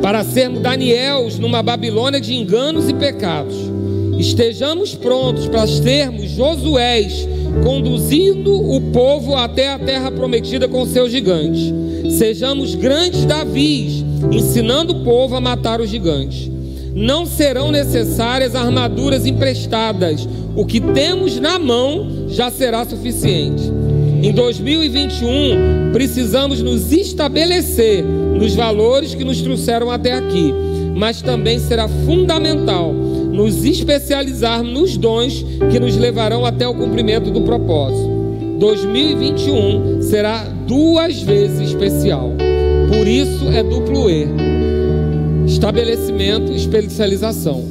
B: Para sermos Daniels numa Babilônia de enganos e pecados. Estejamos prontos para sermos Josués conduzindo o povo até a terra prometida com seus gigantes. Sejamos grandes Davis, ensinando o povo a matar os gigantes. Não serão necessárias armaduras emprestadas, o que temos na mão já será suficiente. Em 2021, precisamos nos estabelecer nos valores que nos trouxeram até aqui, mas também será fundamental nos especializarmos nos dons que nos levarão até o cumprimento do propósito. 2021 será duas vezes especial. Por isso é duplo E. Estabelecimento e especialização.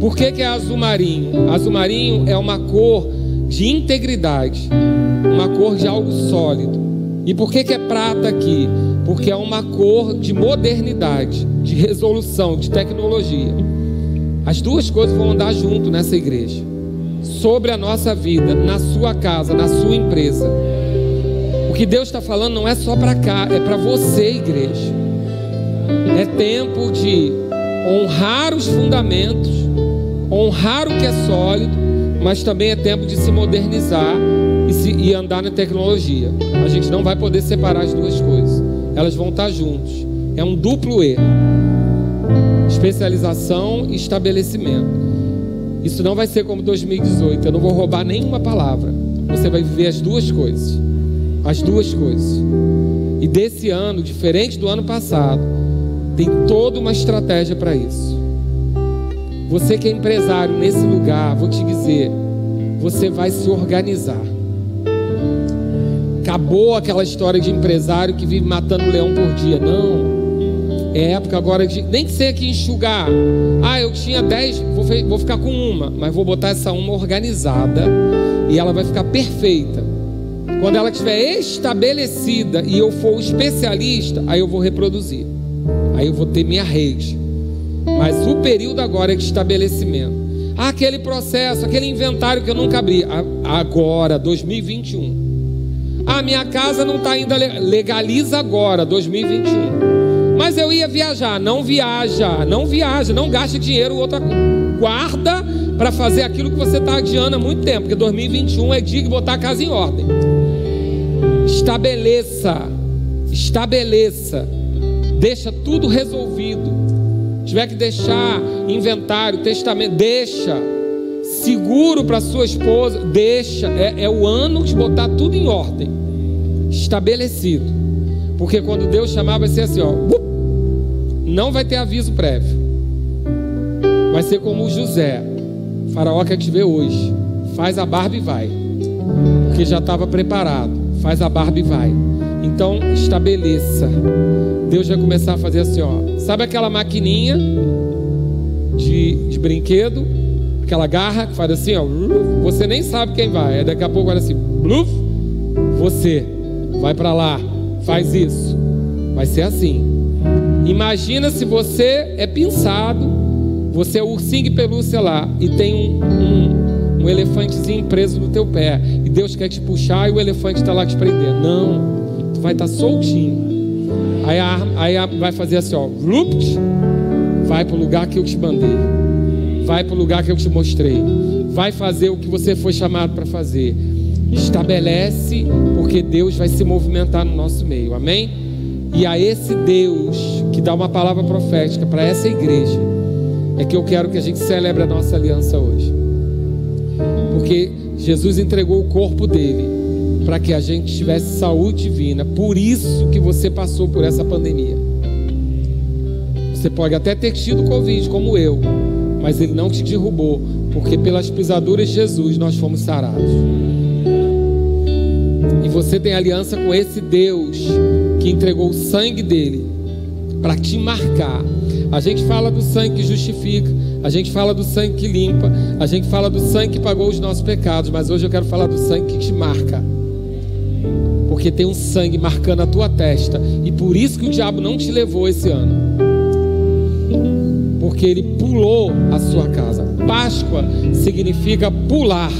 B: Por que, que é azul marinho? Azul marinho é uma cor de integridade, uma cor de algo sólido. E por que, que é prata aqui? Porque é uma cor de modernidade, de resolução, de tecnologia. As duas coisas vão andar junto nessa igreja. Sobre a nossa vida, na sua casa, na sua empresa. Que Deus está falando não é só para cá, é para você, igreja. É tempo de honrar os fundamentos, honrar o que é sólido, mas também é tempo de se modernizar e, se, e andar na tecnologia. A gente não vai poder separar as duas coisas, elas vão estar juntos. É um duplo E especialização e estabelecimento. Isso não vai ser como 2018. Eu não vou roubar nenhuma palavra. Você vai viver as duas coisas. As duas coisas. E desse ano, diferente do ano passado, tem toda uma estratégia para isso. Você que é empresário nesse lugar, vou te dizer, você vai se organizar. Acabou aquela história de empresário que vive matando leão por dia. Não. É época agora de nem que ser que enxugar. Ah, eu tinha 10, vou, vou ficar com uma, mas vou botar essa uma organizada e ela vai ficar perfeita. Quando ela estiver estabelecida e eu for especialista, aí eu vou reproduzir. Aí eu vou ter minha rede. Mas o período agora é de estabelecimento. Ah, aquele processo, aquele inventário que eu nunca abri. Agora, 2021. Ah, minha casa não está ainda. Legaliza agora, 2021. Mas eu ia viajar. Não viaja, não viaja, não gaste dinheiro, outra guarda para fazer aquilo que você está adiando há muito tempo, porque 2021 é dia de botar a casa em ordem. Estabeleça, estabeleça, deixa tudo resolvido. Se tiver que deixar inventário, testamento, deixa. Seguro para sua esposa, deixa. É, é o ano de botar tudo em ordem, estabelecido. Porque quando Deus chamar, vai ser assim: ó, não vai ter aviso prévio. Vai ser como o José. O faraó quer te ver hoje. Faz a barba e vai. Porque já estava preparado. Faz a barba e vai. Então estabeleça. Deus vai começar a fazer assim, ó. Sabe aquela maquininha de, de brinquedo? Aquela garra que faz assim, ó. Você nem sabe quem vai. Aí daqui a pouco vai assim, bluf, você vai para lá, faz isso. Vai ser assim. Imagina se você é pinçado, você é ursinho e pelúcia lá e tem um, um, um elefantezinho preso no teu pé e Deus quer te puxar e o elefante está lá te prender. Não, tu vai estar tá soltinho. Aí, a, aí a, vai fazer assim, ó, Vlupt, vai para o lugar que eu te mandei, vai para o lugar que eu te mostrei, vai fazer o que você foi chamado para fazer. Estabelece, porque Deus vai se movimentar no nosso meio. Amém? E a esse Deus que dá uma palavra profética para essa igreja, é que eu quero que a gente celebre a nossa aliança hoje. Porque Jesus entregou o corpo dele para que a gente tivesse saúde divina. Por isso que você passou por essa pandemia. Você pode até ter tido Covid, como eu, mas ele não te derrubou, porque pelas pisaduras de Jesus nós fomos sarados. E você tem aliança com esse Deus que entregou o sangue dele para te marcar. A gente fala do sangue que justifica, a gente fala do sangue que limpa, a gente fala do sangue que pagou os nossos pecados, mas hoje eu quero falar do sangue que te marca. Porque tem um sangue marcando a tua testa, e por isso que o diabo não te levou esse ano. Porque ele pulou a sua casa. Páscoa significa pular.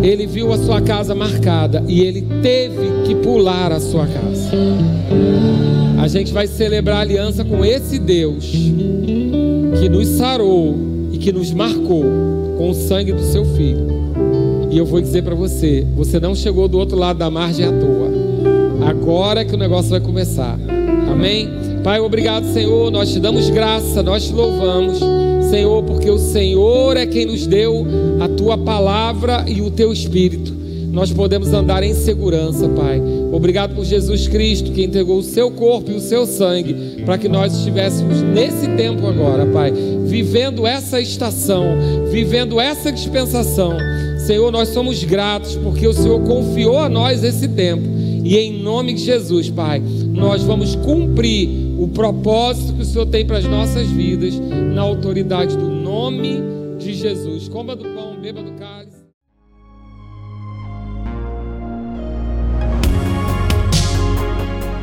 B: Ele viu a sua casa marcada e ele teve que pular a sua casa. A gente vai celebrar a aliança com esse Deus que nos sarou e que nos marcou com o sangue do seu filho. E eu vou dizer para você: você não chegou do outro lado da margem à toa. Agora é que o negócio vai começar. Amém? Pai, obrigado, Senhor. Nós te damos graça, nós te louvamos, Senhor, porque o Senhor é quem nos deu a tua palavra e o teu espírito. Nós podemos andar em segurança, Pai. Obrigado por Jesus Cristo que entregou o seu corpo e o seu sangue para que nós estivéssemos nesse tempo agora, Pai, vivendo essa estação, vivendo essa dispensação. Senhor, nós somos gratos porque o Senhor confiou a nós esse tempo. E em nome de Jesus, Pai, nós vamos cumprir o propósito que o Senhor tem para as nossas vidas na autoridade do nome de Jesus. Coma do pão, beba do cálice.